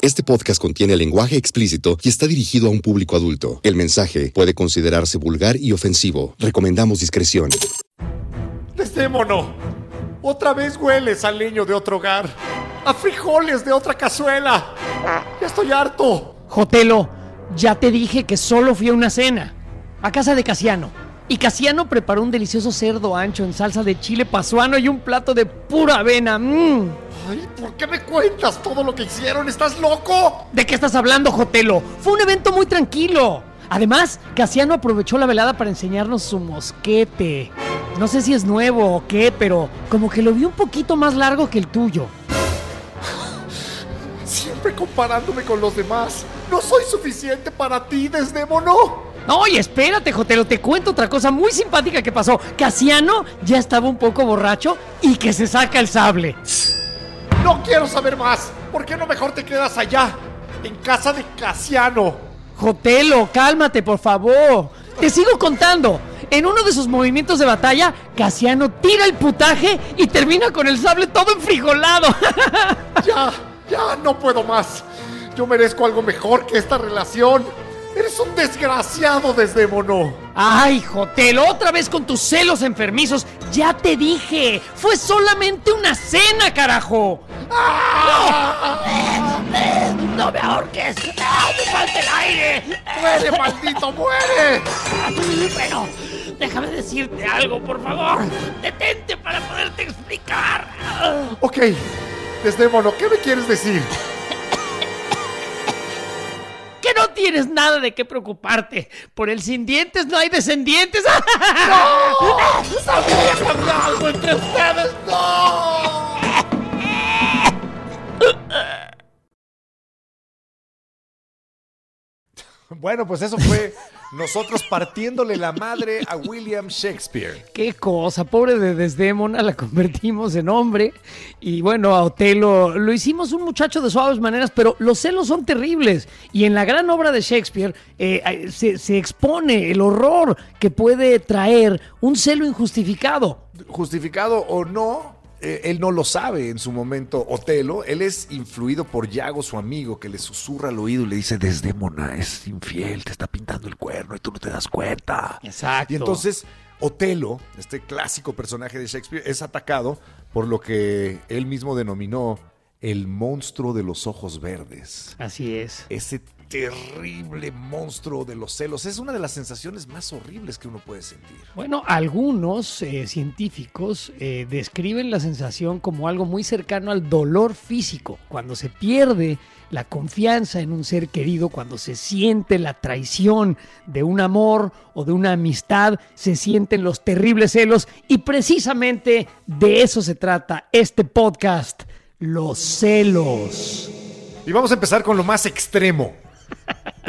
Este podcast contiene lenguaje explícito y está dirigido a un público adulto. El mensaje puede considerarse vulgar y ofensivo. Recomendamos discreción. Desdémono, otra vez hueles a leño de otro hogar, a frijoles de otra cazuela. Ya estoy harto. Jotelo, ya te dije que solo fui a una cena, a casa de Casiano. Y Casiano preparó un delicioso cerdo ancho en salsa de chile pasuano y un plato de pura avena. ¡Mmm! Ay, ¿por qué me cuentas todo lo que hicieron? ¿Estás loco? ¿De qué estás hablando, Jotelo? Fue un evento muy tranquilo. Además, Casiano aprovechó la velada para enseñarnos su mosquete. No sé si es nuevo o qué, pero como que lo vi un poquito más largo que el tuyo. Siempre comparándome con los demás. No soy suficiente para ti, Desdémono. Oye, espérate, Jotelo, te cuento otra cosa muy simpática que pasó. Casiano ya estaba un poco borracho y que se saca el sable. No quiero saber más. ¿Por qué no mejor te quedas allá? En casa de Casiano. Jotelo, cálmate, por favor. Te sigo contando. En uno de sus movimientos de batalla, Casiano tira el putaje y termina con el sable todo enfrijolado. ya, ya no puedo más. Yo merezco algo mejor que esta relación. Eres un desgraciado, Desdémono. Ay, Jotelo, otra vez con tus celos enfermizos. Ya te dije, fue solamente una cena, carajo. ¡No! me ahorques! ¡Ah, ¡Me falta el aire! ¡Muere, maldito, muere! Bueno, déjame decirte algo, por favor. Detente para poderte explicar. Ok, Desdémono, ¿qué me quieres decir? Tienes nada de qué preocuparte. Por el sin dientes no hay descendientes. ¡No! ¡Sabía que había algo entre ustedes! ¡No! Bueno, pues eso fue nosotros partiéndole la madre a William Shakespeare. Qué cosa, pobre de Desdémona, la convertimos en hombre. Y bueno, a Otelo lo hicimos un muchacho de suaves maneras, pero los celos son terribles. Y en la gran obra de Shakespeare eh, se, se expone el horror que puede traer un celo injustificado. Justificado o no, eh, él no lo sabe en su momento, Otelo. Él es influido por Yago, su amigo, que le susurra al oído y le dice: Desdémona es infiel, te está pintando el cuerno y tú no te das cuenta. Exacto. Y entonces, Otelo, este clásico personaje de Shakespeare, es atacado por lo que él mismo denominó el monstruo de los ojos verdes. Así es. Ese terrible monstruo de los celos. Es una de las sensaciones más horribles que uno puede sentir. Bueno, algunos eh, científicos eh, describen la sensación como algo muy cercano al dolor físico, cuando se pierde la confianza en un ser querido, cuando se siente la traición de un amor o de una amistad, se sienten los terribles celos y precisamente de eso se trata este podcast, los celos. Y vamos a empezar con lo más extremo.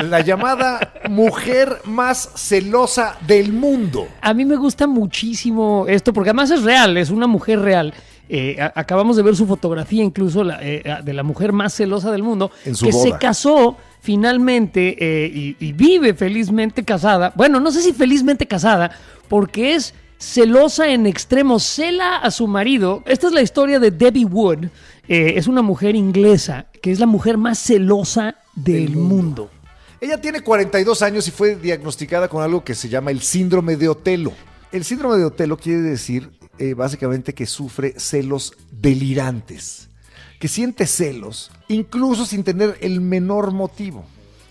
La llamada mujer más celosa del mundo. A mí me gusta muchísimo esto, porque además es real, es una mujer real. Eh, acabamos de ver su fotografía incluso eh, de la mujer más celosa del mundo, en su que boda. se casó finalmente eh, y, y, vive felizmente casada. Bueno, no sé si felizmente casada, porque es celosa en extremo, cela a su marido. Esta es la historia de Debbie Wood. es una mujer inglesa que es la mujer más celosa del mundo. mundo. Ella tiene 42 años y fue diagnosticada con algo que se llama el síndrome de Otelo. El síndrome de Otelo quiere decir eh, básicamente que sufre celos delirantes, que siente celos incluso sin tener el menor motivo.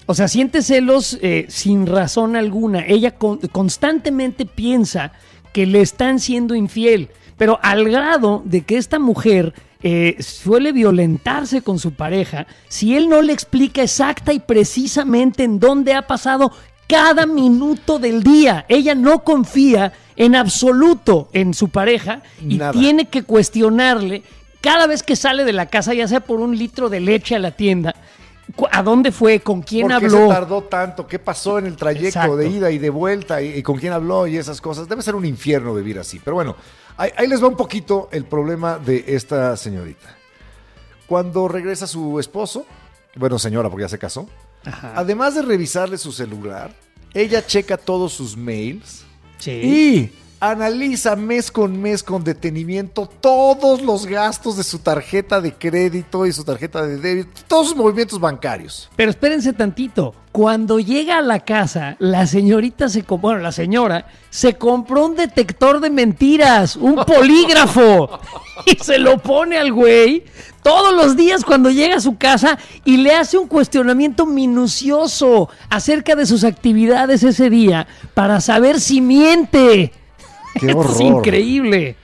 O sea, siente celos eh, sin razón alguna. Ella con, constantemente piensa que le están siendo infiel, pero al grado de que esta mujer eh, suele violentarse con su pareja si él no le explica exacta y precisamente en dónde ha pasado cada minuto del día. Ella no confía en absoluto en su pareja y Nada. tiene que cuestionarle cada vez que sale de la casa, ya sea por un litro de leche a la tienda. ¿A dónde fue? ¿Con quién ¿Por qué habló? se tardó tanto? ¿Qué pasó en el trayecto Exacto. de ida y de vuelta? Y con quién habló? Y esas cosas. Debe ser un infierno vivir así. Pero bueno, ahí, ahí les va un poquito el problema de esta señorita. Cuando regresa su esposo, bueno, señora, porque ya se casó, Ajá. además de revisarle su celular, ella checa todos sus mails Sí. y analiza mes con mes con detenimiento todos los gastos de su tarjeta de crédito y su tarjeta de débito, todos sus movimientos bancarios. Pero espérense tantito. Cuando llega a la casa, la señorita se compró, bueno, la señora se compró un detector de mentiras, un polígrafo, y se lo pone al güey todos los días cuando llega a su casa y le hace un cuestionamiento minucioso acerca de sus actividades ese día para saber si miente. ¡Qué Esto horror! es increíble.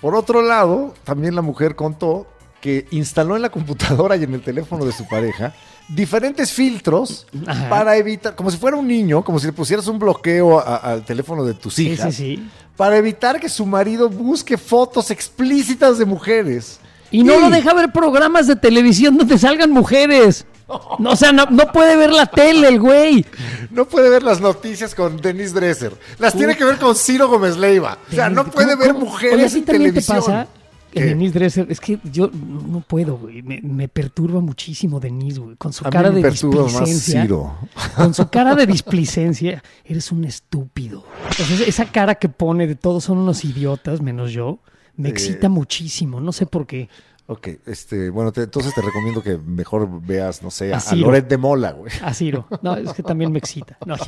Por otro lado, también la mujer contó que instaló en la computadora y en el teléfono de su pareja diferentes filtros Ajá. para evitar, como si fuera un niño, como si le pusieras un bloqueo a- al teléfono de tus Sí, hijas, sí, sí. para evitar que su marido busque fotos explícitas de mujeres. Y no lo deja ver programas de televisión donde salgan mujeres. No, o sea, no, no puede ver la tele el güey. No puede ver las noticias con Denise Dresser. Las tiene que ver con Ciro Gómez Leiva. O sea, no ¿Cómo- puede ver cómo? mujeres Oye, ¿a ti en también televisión. te pasa? ¿Qué? Denise Dresser, es que yo no puedo, güey. Me, me perturba muchísimo Denise, güey. Con su A mí cara me de más displicencia. Ciro. Con su cara de displicencia, eres un estúpido. Entonces, esa cara que pone de todos son unos idiotas, menos yo, me Eh. excita muchísimo. No sé por qué. Ok, este, bueno, te- entonces te recomiendo que mejor veas, no sé, a. Loret de Mola, güey. A Ciro. No, es que también me excita. No.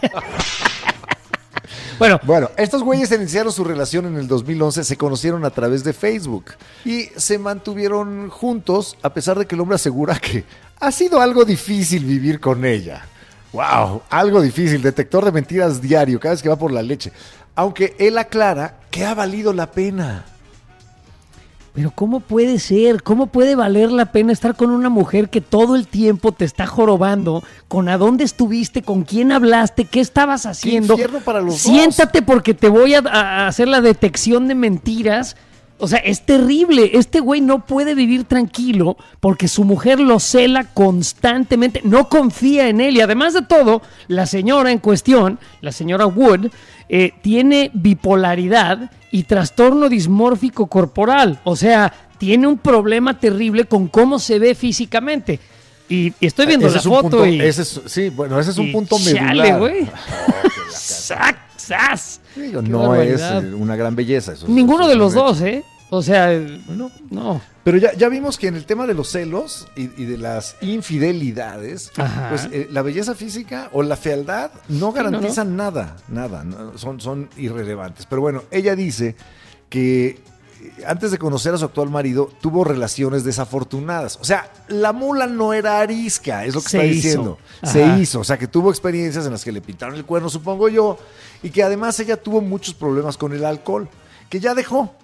bueno, Bueno, estos güeyes iniciaron su relación en el 2011, se conocieron a través de Facebook y se mantuvieron juntos a pesar de que el hombre asegura que ha sido algo difícil vivir con ella. Wow, algo difícil, detector de mentiras diario, cada vez que va por la leche. Aunque él aclara que ha valido la pena. Pero ¿cómo puede ser? ¿Cómo puede valer la pena estar con una mujer que todo el tiempo te está jorobando con a dónde estuviste, con quién hablaste, qué estabas haciendo? infierno para los dos. Siéntate porque te voy a, a hacer la detección de mentiras. O sea, es terrible. Este güey no puede vivir tranquilo porque su mujer lo cela constantemente, no confía en él. Y además de todo, la señora en cuestión, la señora Wood, eh, tiene bipolaridad y trastorno dismórfico corporal. O sea, tiene un problema terrible con cómo se ve físicamente. Y, y estoy viendo Ese la foto punto- y... ese es- sí, bueno, ese es un punto chale, medular. güey. Sac, sas. Digo, no es barbaridad. eh, una gran belleza. eso- Ninguno eso de los dos, ¿eh? O sea, no. no. Pero ya, ya vimos que en el tema de los celos y, y de las infidelidades, Ajá. pues eh, la belleza física o la fealdad no no, garantizan nada, nada, no, son, son irrelevantes. Pero bueno, ella dice que antes de conocer a su actual marido tuvo relaciones desafortunadas. O sea, la mula no era arisca, es lo que Se está hizo. diciendo. Ajá. Se hizo, o sea, que tuvo experiencias en las que le pintaron el cuerno, supongo yo, y que además ella tuvo muchos problemas con el alcohol, que ya dejó.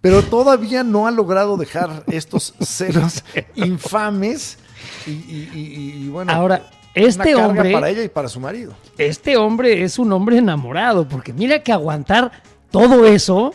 Pero todavía no ha logrado dejar estos celos infames y, y- y- y, bueno, Ahora, este hombre, para ella y para su marido. este hombre es un hombre enamorado, porque mira que aguantar todo eso,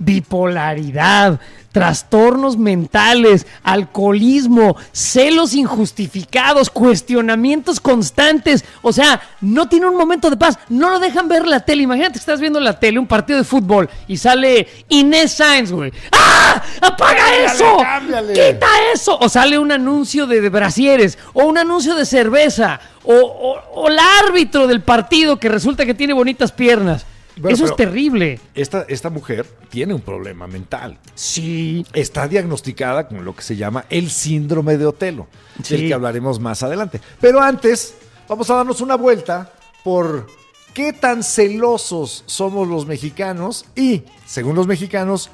bipolaridad, trastornos mentales, alcoholismo, celos injustificados, cuestionamientos constantes, o sea, no tiene un momento de paz, no lo dejan ver la tele. Imagínate que estás viendo la tele, un partido de fútbol, y sale Inés Sainz, güey. ¡Ah! ¡Apaga Cámbiale, eso! cámbiale. ¡Quita eso! O sale un anuncio de, de brasieres, o un anuncio de cerveza, o, o- o el árbitro del partido que resulta que tiene bonitas piernas. Bueno, eso es terrible. Esta, esta mujer tiene un problema mental. Sí. Está diagnosticada con lo que se llama el síndrome de Otelo, Sí. del que hablaremos más adelante. Pero antes, vamos a darnos una vuelta por qué tan celosos somos los mexicanos y, según los mexicanos,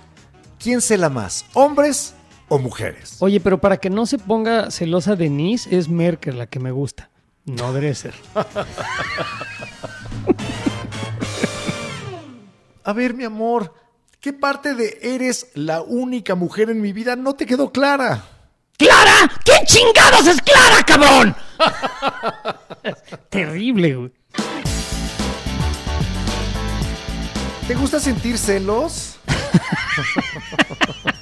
¿quién cela más, hombres o mujeres? Oye, pero para que no se ponga celosa Denise, es Merkel la que me gusta, no Dresser. A ver, mi amor, ¿qué parte de eres la única mujer en mi vida no te quedó clara? ¡Clara! ¿Quién chingados es Clara, cabrón? Terrible, güey. ¿Te gusta sentir celos?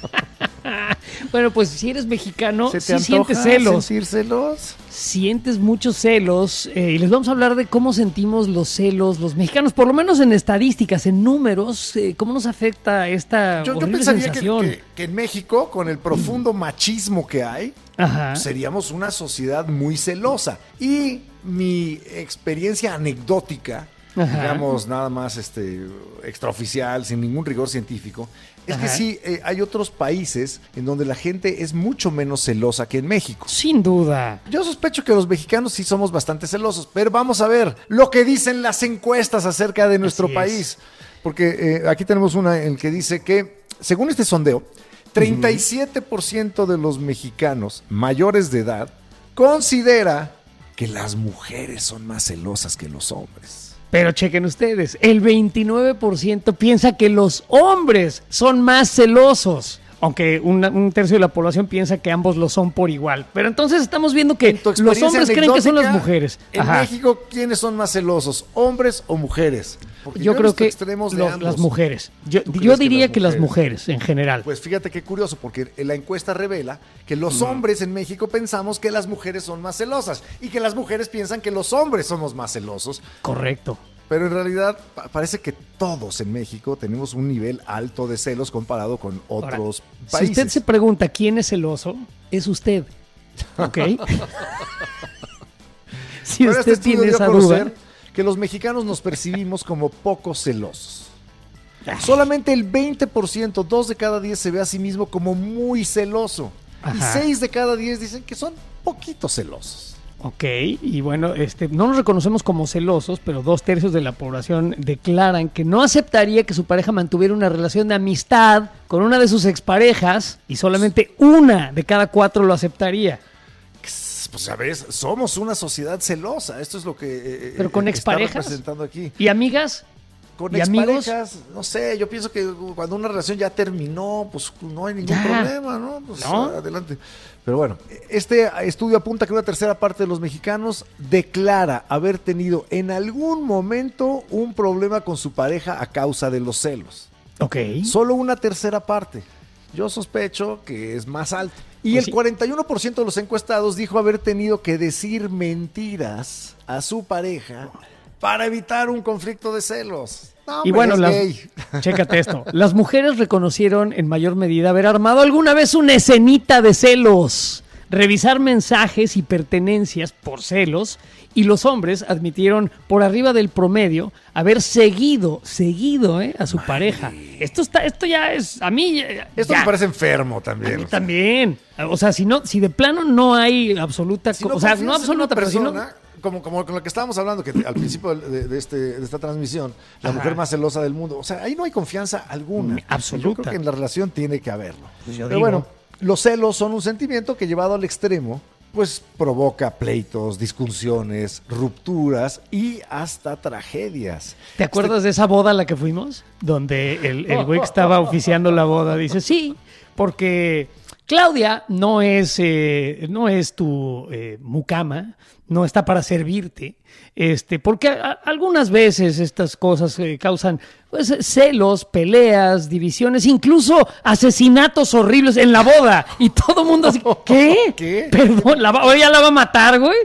Bueno, pues si eres mexicano, ¿Se te sí antoja sientes celos. sentir celos? sientes muchos celos eh, y les vamos a hablar de cómo sentimos los celos los mexicanos, por lo menos en estadísticas, en números, eh, cómo nos afecta esta Yo, yo pensaría que, que- que en México, con el profundo machismo que hay, Ajá. seríamos una sociedad muy celosa. Y mi experiencia anecdótica, Ajá. digamos nada más este, extraoficial, sin ningún rigor científico, es que sí, eh, hay otros países en donde la gente es mucho menos celosa que en México. Sin duda. Yo sospecho que los mexicanos sí somos bastante celosos, pero vamos a ver lo que dicen las encuestas acerca de nuestro Así es. país. Porque eh, aquí tenemos una en que dice que, según este sondeo, 37% de los mexicanos mayores de edad considera que las mujeres son más celosas que los hombres. Pero chequen ustedes, el 29% piensa que los hombres son más celosos. Aunque una- un tercio de la población piensa que ambos lo son por igual. Pero entonces estamos viendo que los hombres creen que son las mujeres. En. México, ¿quiénes son más celosos, hombres o mujeres? Porque Yo creo que extremos de ambos. las mujeres. Yo, ¿Tú yo crees que diría que las mujeres? en general. Pues fíjate qué curioso, porque la encuesta revela que los hombres en México pensamos que las mujeres son más celosas y que las mujeres piensan que los hombres somos más celosos, Correcto. pero en realidad pa- parece que todos en México tenemos un nivel alto de celos comparado con Ahora, otros si países. usted se pregunta quién es celoso, es usted. ¿Ok? si Pero este usted estudio tiene esa conocer duda. Que los mexicanos nos percibimos como poco celosos. Solamente el 20%, dos de cada 10 se ve a sí mismo como muy celoso. Ajá. Y 6 de cada 10 dicen que son poquito celosos. Ok, y bueno, este, no nos reconocemos como celosos, pero dos tercios de la población declaran que no aceptaría que su pareja mantuviera una relación de amistad con una de sus exparejas y solamente una de cada cuatro lo aceptaría. Pues sabes, somos una sociedad celosa. Esto es lo que eh, Pero con eh, está exparejas. representando aquí. ¿Y amigas? Con ¿Y amigos? exparejas, no sé, yo pienso que cuando una relación ya terminó, pues no hay ningún Ya. problema, ¿no? Pues ¿No? adelante. Pero bueno, este estudio apunta que una tercera parte de los mexicanos declara haber tenido en algún momento un problema con su pareja a causa de los celos. Ok. Solo una tercera parte. Yo sospecho que es más alto. Y Pues el 41% de los encuestados dijo haber tenido que decir mentiras a su pareja para evitar un conflicto de celos. No, Y bueno, las, chécate esto. Las mujeres reconocieron en mayor medida haber armado alguna vez una escenita de celos, revisar mensajes y pertenencias por celos, y los hombres admitieron por arriba del promedio haber seguido, seguido ¿eh? a su pareja. Esto está, esto ya es, a mí, ya- Esto ya. me parece enfermo A también. también. O sea, si no, si de plano no hay absoluta, Si o sea, no en absoluta, una pero si no, persona, como, como con lo que estábamos hablando, que al principio de, de este, de esta transmisión, la Ajá. mujer más celosa del mundo. O sea, ahí no hay confianza alguna. Absoluta. Yo creo que en la relación tiene que haberlo. Pues yo Pero digo. bueno, los celos son un sentimiento que llevado al extremo, pues provoca pleitos, discusiones, rupturas y hasta tragedias. ¿Te acuerdas de esa boda a la que fuimos? Donde el, el güey que estaba oficiando la boda dice, sí, porque Claudia no es, eh, no es tu eh, mucama, no está para servirte, este, porque a- a- algunas veces estas cosas eh, causan pues, celos, peleas, divisiones, incluso asesinatos horribles en la boda. Y todo el mundo así, ¿qué? ¿Qué? Perdón, la va, ¿ahora ya la va a matar, güey.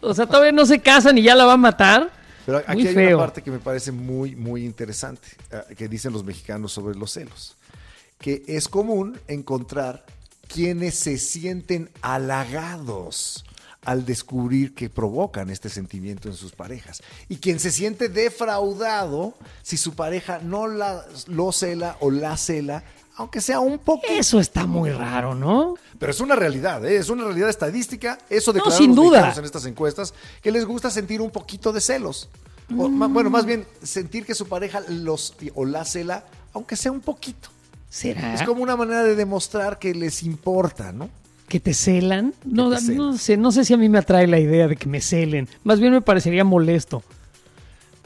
O sea, todavía no se casan y ya la va a matar. Pero aquí Muy hay feo. una parte que me parece muy, muy interesante, eh, que dicen los mexicanos sobre los celos. Que es común encontrar quienes se sienten halagados al descubrir que provocan este sentimiento en sus parejas. Y quien se siente defraudado si su pareja no la, lo cela o la cela, aunque sea un poco. Eso está muy raro, ¿no? Pero es una realidad, ¿eh? es una realidad estadística. Eso No, declaran sin los duda. en estas encuestas, que les gusta sentir un poquito de celos. O, bueno, más bien sentir que su pareja los o la cela, aunque sea un poquito. ¿Será Es como una manera de demostrar que les importa, ¿no? que te celan? No, te celan. no sé, no sé si a mí me atrae la idea de que me celen. Más bien me parecería molesto.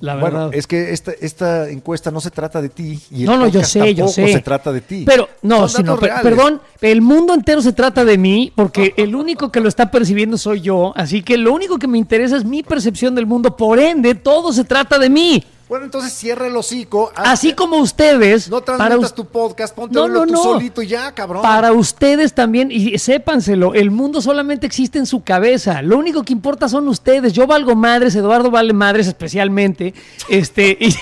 La verdad. Bueno, es que esta, esta encuesta no se trata de ti. Y el no, no, yo sé, yo sé. se trata de ti. Pero, no, sino, per- perdón, el mundo entero se trata de mí porque el único que lo está percibiendo soy yo. Así que lo único que me interesa es mi percepción del mundo. Por ende, todo se trata de mí. Bueno, entonces cierra el hocico. haz- Así como ustedes. No para transmitas us- tu podcast, ponte No, no, tú no. solito y ya, cabrón. Para ustedes también, y sépanselo, el mundo solamente existe en su cabeza. Lo único que importa son ustedes. Yo valgo madres, Eduardo vale madres especialmente. Este, y,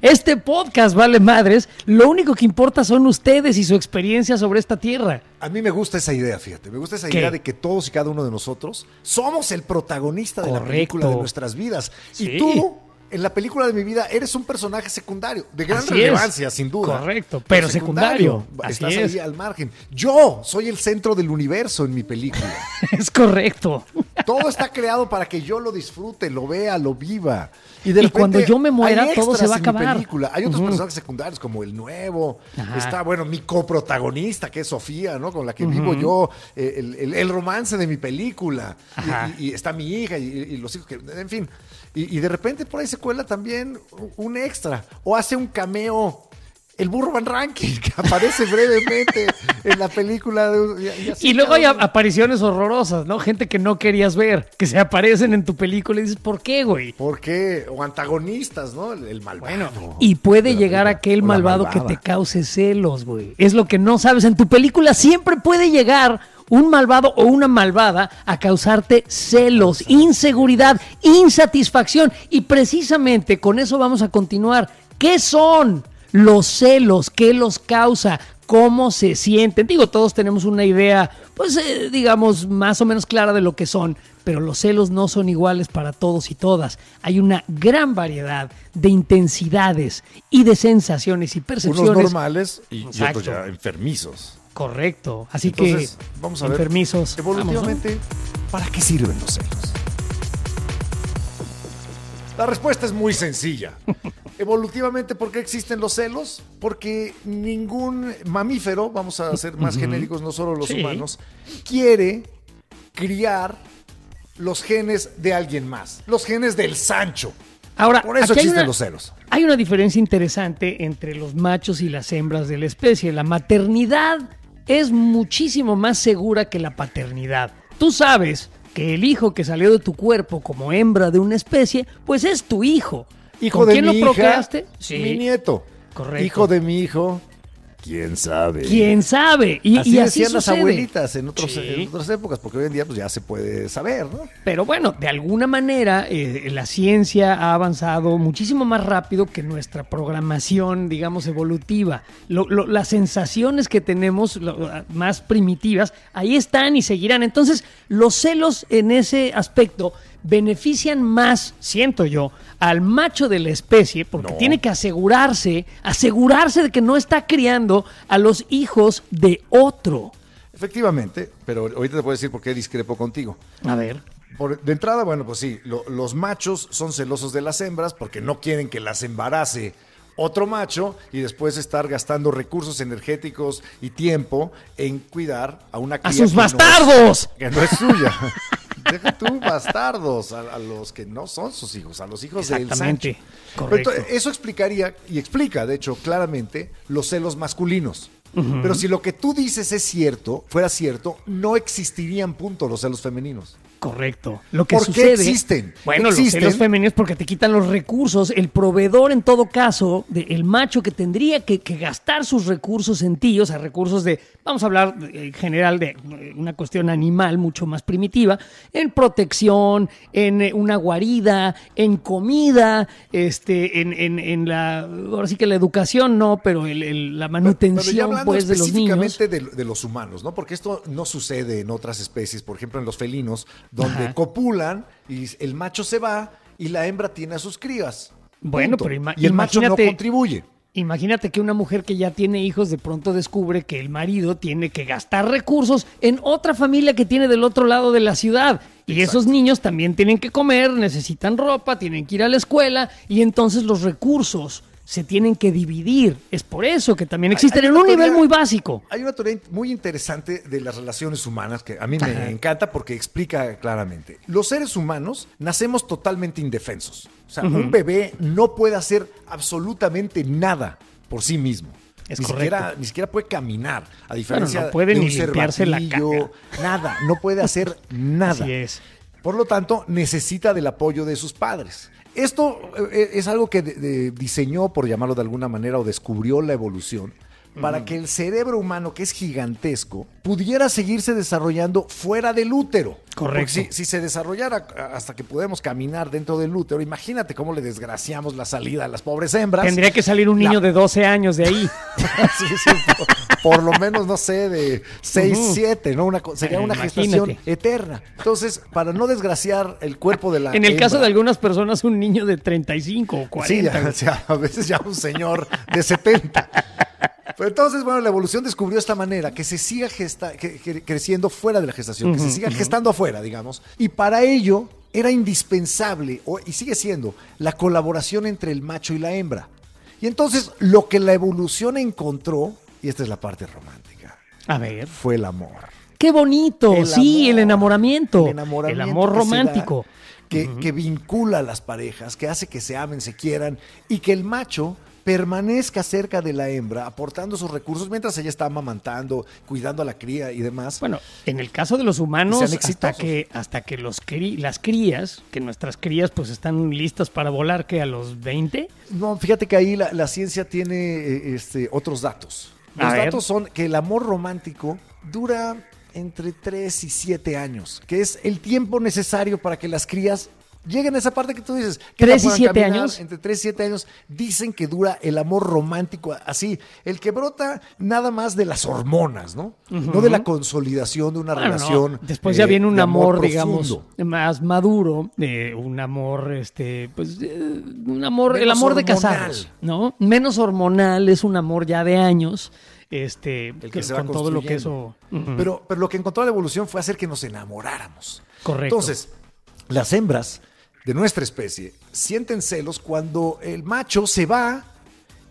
este podcast vale madres. Lo único que importa son ustedes y su experiencia sobre esta tierra. A mí me gusta esa idea, fíjate. Me gusta esa ¿Qué? idea de que todos y cada uno de nosotros somos el protagonista de la película de nuestras vidas. Sí. Y tú, en la película de mi vida, eres un personaje secundario, de gran Así relevancia, es. sin duda. Correcto, pero secundario. Así Estás es. ahí al margen. Yo soy el centro del universo en mi película. Es correcto. Todo está creado para que yo lo disfrute, lo vea, lo viva. de Y cuando yo me muera, todo se va a acabar. película. Hay otros personajes secundarios como el nuevo. Ajá. Está, bueno, mi coprotagonista, que es Sofía, ¿no? Con la que vivo yo, eh, el, el- el romance de mi película. Y-. Y, y está mi hija y, y los hijos que. En fin. Y, y de repente por ahí se cuela también un extra. O hace un cameo. El burro Van Ranking, que aparece brevemente en la película. De, y, luego hay apariciones horrorosas, ¿no? Gente que no querías ver, que se aparecen en tu película y dices, ¿por qué, güey? ¿Por qué? O antagonistas, ¿no? El, el malvado. Y puede llegar película. aquel malvado que te cause celos, güey. Es lo que no sabes. En tu película siempre puede llegar un malvado o una malvada a causarte celos, inseguridad, insatisfacción. Y precisamente con eso vamos a continuar. ¿Qué son los celos? ¿Qué los causa? ¿Cómo se sienten? Digo, todos tenemos una idea, pues eh, digamos, más o menos clara de lo que son, pero los celos no son iguales para todos y todas. Hay una gran variedad de intensidades y de sensaciones y Unos percepciones. normales y, y otros ya enfermizos. Correcto. Así Entonces, que, vamos a ver. enfermizos. Evolutivamente, ¿para qué sirven los celos? La respuesta es muy sencilla. Evolutivamente, ¿por qué existen los celos? Porque ningún mamífero, vamos a ser más genéricos, no solo los Sí. humanos, quiere criar los genes de alguien más, los genes del Sancho. Ahora, Por eso existen una- los celos. Hay una diferencia interesante entre los machos y las hembras de la especie. La maternidad es muchísimo más segura que la paternidad. Tú sabes que el hijo que salió de tu cuerpo como hembra de una especie, pues es tu hijo. Hijo ¿Con de quién mi lo hija, procreaste? mi nieto. Correcto. Hijo de mi hijo, quién sabe. ¿Quién sabe? Y así y así decían las abuelitas en, otros, Sí. en otras épocas, porque hoy en día pues ya se puede saber, ¿no? Pero bueno, de alguna manera eh, la ciencia ha avanzado muchísimo más rápido que nuestra programación, digamos, evolutiva. Lo- lo- las sensaciones que tenemos lo- más primitivas, ahí están y seguirán. Entonces, los celos en ese aspecto benefician más, siento yo, al macho de la especie, porque No. tiene que asegurarse, asegurarse de que no está criando a los hijos de otro. Efectivamente, pero ahorita te puedo decir por qué discrepo contigo. A ver. Por- de entrada, bueno, pues sí, lo- los machos son celosos de las hembras porque no quieren que las embarace otro macho y después estar gastando recursos energéticos y tiempo en cuidar a una ¡A cría sus que no es- bastardos! que no es suya. Deja tú bastardos a, a los que no son sus hijos, a los hijos del Exactamente, Sancho. correcto. Pero eso explicaría y explica, de hecho, claramente los celos masculinos. Pero si lo que tú dices es cierto, fuera cierto, no existirían punto los celos femeninos. Correcto. Lo que ¿Por qué sucede. existen? Bueno, Existen. los celos femeninos porque te quitan los recursos. El proveedor, en todo caso, de- el macho que tendría que, que gastar sus recursos en ti, o sea, recursos de, vamos a hablar de- en general de eh, una cuestión animal mucho más primitiva, en protección, en eh, una guarida, en comida, este, en, en, en la, ahora sí que la educación no, pero el- el- la Pero manutención, hablando pues, de los niños. específicamente de, de los humanos, ¿no? Porque esto no sucede en otras especies, por ejemplo en los felinos, donde Ajá. copulan y el macho se va y la hembra tiene a sus crías. Bueno, Punto. pero ima- y el macho no imagínate- contribuye. Imagínate que una mujer que ya tiene hijos de pronto descubre que el marido tiene que gastar recursos en otra familia que tiene del otro lado de la ciudad. Y esos niños también tienen que comer, necesitan ropa, tienen que ir a la escuela y entonces los recursos se tienen que dividir. Es por eso que también existen Hay en un nivel muy básico. Hay una teoría muy interesante de las relaciones humanas que a mí me Ajá. encanta porque explica claramente. Los seres humanos nacemos totalmente indefensos. O sea, un bebé no puede hacer absolutamente nada por sí mismo. Es ni, correcto. siquiera, ni siquiera puede caminar, a diferencia no puede de un ni limpiarse la Nada, no puede hacer nada. Así es. Por lo tanto, necesita del apoyo de sus padres. Esto eh, es algo que de- de- diseñó, por llamarlo de alguna manera, o descubrió la evolución, para que el cerebro humano, que es gigantesco, pudiera seguirse desarrollando fuera del útero. Correcto. Si, si se desarrollara hasta que podemos caminar dentro del útero, imagínate cómo le desgraciamos la salida a las pobres hembras. Tendría que salir un niño La- de 12 años de ahí. Sí, sí, por, por lo menos, no sé, de 6, 7, ¿no? Una, sería una Imagínate. gestación eterna. Entonces, para no desgraciar el cuerpo de la En el caso de algunas personas, un niño de 35 o 40. Sí, ya, a veces ya un señor de 70. Pero entonces, bueno, la evolución descubrió esta manera, que se siga gesta- que- que- creciendo fuera de la gestación, que se siga gestando afuera, digamos. Y para ello era indispensable, y sigue siendo, la colaboración entre el macho y la hembra. Y entonces lo que la evolución encontró, y esta es la parte romántica, A ver. fue el amor. Qué bonito. El sí, el amor. enamoramiento. El enamoramiento El amor que romántico. que vincula a las parejas, que hace que se amen, se quieran y que el macho permanezca cerca de la hembra, aportando sus recursos mientras ella está amamantando, cuidando a la cría y demás. Bueno, en el caso de los humanos, hasta que, hasta que los cri- las crías, que nuestras crías pues están listas para volar, que a los 20, No, fíjate que ahí la, la ciencia tiene eh, este, otros datos. A Los ver. datos son que el amor romántico dura entre 3 y 7 años, que es el tiempo necesario para que las crías lleguen a esa parte que tú dices. Que ¿Tres y siete caminar. años? Entre 3 y 7 años dicen que dura el amor romántico así, el que brota nada más de las hormonas, ¿no? No de la consolidación de una Bueno, no, relación. Después eh, ya viene un amor, digamos, más maduro, eh, un amor, este, pues, eh, un amor, el amor de casados, ¿no? Menos hormonal, es un amor ya de años, este, El que que- se va con todo lo que eso. pero, pero lo que encontró la evolución fue hacer que nos enamoráramos. Correcto. Entonces, las hembras de nuestra especie sienten celos cuando el macho se va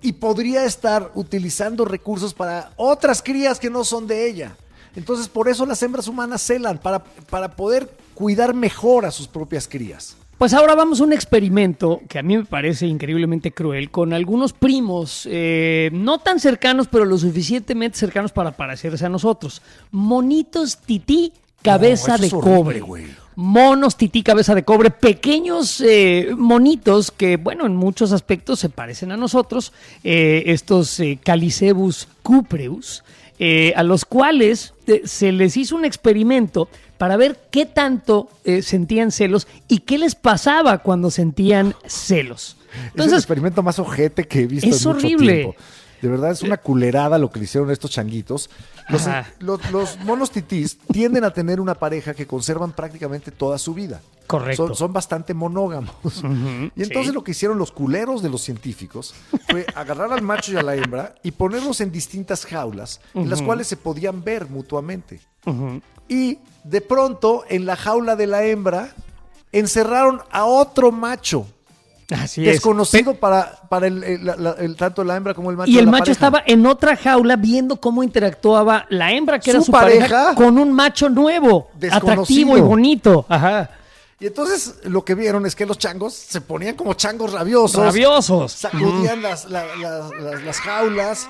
y podría estar utilizando recursos para otras crías que no son de ella. Entonces, por eso las hembras humanas celan, para, para poder cuidar mejor a sus propias crías. Pues ahora vamos a un experimento que a mí me parece increíblemente cruel con algunos primos, eh, no tan cercanos, pero lo suficientemente cercanos para parecerse a nosotros. Monitos tití, cabeza No, de horrible, cobre. güey. Monos tití, cabeza de cobre, pequeños eh, monitos que, bueno, en muchos aspectos se parecen a nosotros, eh, estos eh, Calicebus cupreus, eh, a los cuales se les hizo un experimento para ver qué tanto sentían celos y qué les pasaba cuando sentían celos. es el experimento más ojete que he visto es en mucho horrible. tiempo. De verdad es una culerada lo que le hicieron estos changuitos. Los, Ajá. los- los monos titís tienden a tener una pareja que conservan prácticamente toda su vida. Correcto. Son, son bastante monógamos. y entonces sí. lo que hicieron los culeros de los científicos fue agarrar al macho y a la hembra y ponerlos en distintas jaulas en las cuales se podían ver mutuamente. Y de pronto en la jaula de la hembra encerraron a otro macho así es. desconocido para, para el, tanto la hembra como el macho. Y el macho pareja. estaba en otra jaula viendo cómo interactuaba la hembra, que era Su pareja, pareja. con un macho nuevo, atractivo y bonito. Ajá. Y entonces lo que vieron es que los changos se ponían como changos rabiosos. Rabiosos. Sacudían las, la- la- las- las jaulas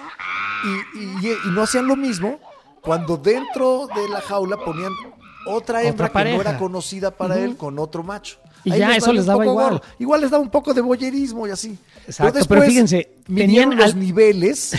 y, y- y no hacían lo mismo cuando dentro de la jaula ponían otra hembra que pareja. no era conocida para él con otro macho. Y ya, eso les daba igual. gorro. Igual les daba un poco de boyerismo y así. Exacto, pero fíjense, tenían los al- niveles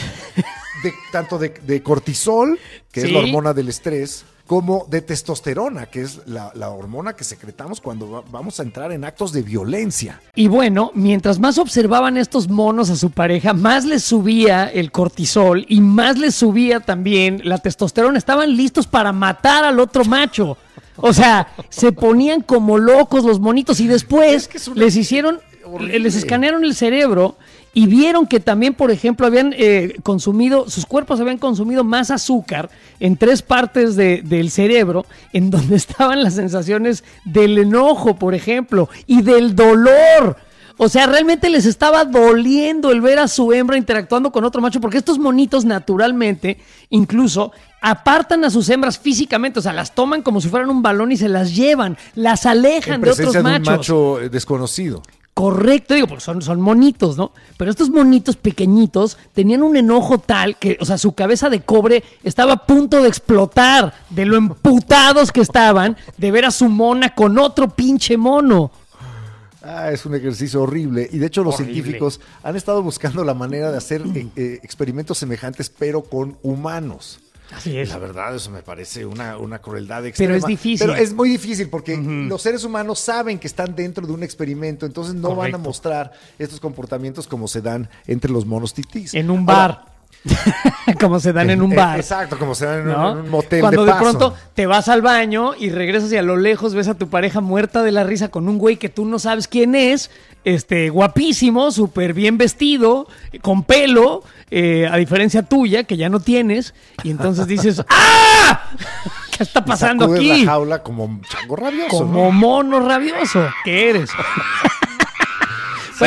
de, tanto de, de cortisol, que es la hormona del estrés, como de testosterona, que es la, la hormona que secretamos cuando va- vamos a entrar en actos de violencia. Y bueno, mientras más observaban estos monos a su pareja, más les subía el cortisol y más les subía también la testosterona. Estaban listos para matar al otro macho. O sea, se ponían como locos los monitos y después Es que les hicieron, horrible. les escanearon el cerebro y vieron que también, por ejemplo, habían eh, consumido, sus cuerpos habían consumido más azúcar en tres partes de- del cerebro, en donde estaban las sensaciones del enojo, por ejemplo, y del dolor. O sea, realmente les estaba doliendo el ver a su hembra interactuando con otro macho, porque estos monitos naturalmente, incluso, apartan a sus hembras físicamente, o sea, las toman como si fueran un balón y se las llevan, las alejan En de otros presencia de un machos. macho eh, desconocido. Correcto, digo, porque son, son monitos, ¿no? Pero estos monitos pequeñitos tenían un enojo tal que, o sea, su cabeza de cobre estaba a punto de explotar de lo emputados que estaban de ver a su mona con otro pinche mono. Ah, es un ejercicio horrible. Y de hecho los Horrible. científicos han estado buscando la manera de hacer eh, eh, experimentos semejantes, pero con humanos. Así es. La verdad, eso me parece una, una crueldad extrema. es difícil. Pero es muy difícil porque los seres humanos saben que están dentro de un experimento, entonces no van a mostrar estos comportamientos como se dan entre los monos titís. En un Ahora, bar. Como se dan en un eh, bar. Exacto, como se dan en, un- en un motel Cuando de, de, paso. pronto te vas al baño y regresas y a lo lejos ves a tu pareja muerta de la risa con un güey que tú no sabes quién es, este, guapísimo, súper bien vestido, con pelo, eh, a diferencia tuya, que ya no tienes, y entonces dices, ¡ah! ¿Qué está Y pasando sacudes aquí? la jaula como chango rabioso. Como ¿no? mono rabioso que eres.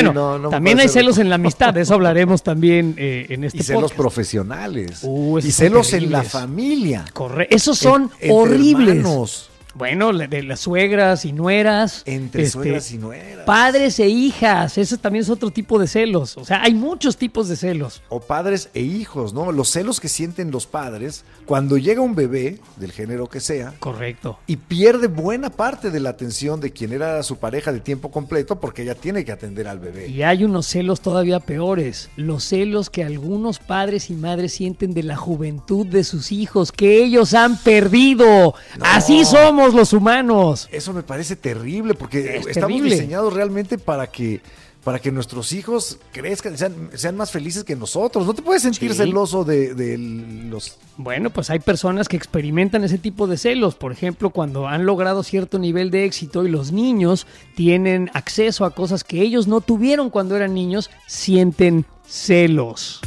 bueno, no, no también hay celos en la amistad, de eso hablaremos también eh, en este Y celos podcast. profesionales. Uh, y celos en la familia. Corre- Esos son En- horribles. hermanos. Bueno, de las suegras y nueras. Entre este, suegras y nueras. Padres e hijas. Ese también es otro tipo de celos. O sea, hay muchos tipos de celos. O padres e hijos, ¿no? Los celos que sienten los padres cuando llega un bebé, del género que sea, Correcto. y pierde buena parte de la atención de quien era su pareja de tiempo completo porque ella tiene que atender al bebé. Y hay unos celos todavía peores. Los celos que algunos padres y madres sienten de la juventud de sus hijos, que ellos han perdido. Así somos los humanos. Eso me parece terrible porque Es estamos terrible. diseñados realmente para que para que nuestros hijos crezcan, sean, sean más felices que nosotros. No te puedes sentir Sí. celoso de, de los... Bueno, pues hay personas que experimentan ese tipo de celos. Por ejemplo, cuando han logrado cierto nivel de éxito y los niños tienen acceso a cosas que ellos no tuvieron cuando eran niños, sienten celos.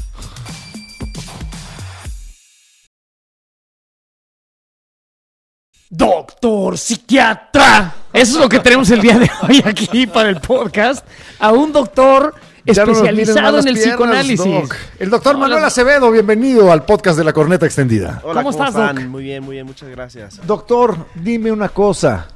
Doctor psiquiatra. Eso es lo que tenemos el día de hoy aquí para el podcast. A un doctor no especializado en el piernas, psicoanálisis. Doc. El doctor Manuel Acevedo, bienvenido al podcast de la Corneta Extendida. Hola, ¿Cómo ¿cómo, estás, están? Doc? Muy bien, muy bien, muchas gracias. Doctor, dime una cosa.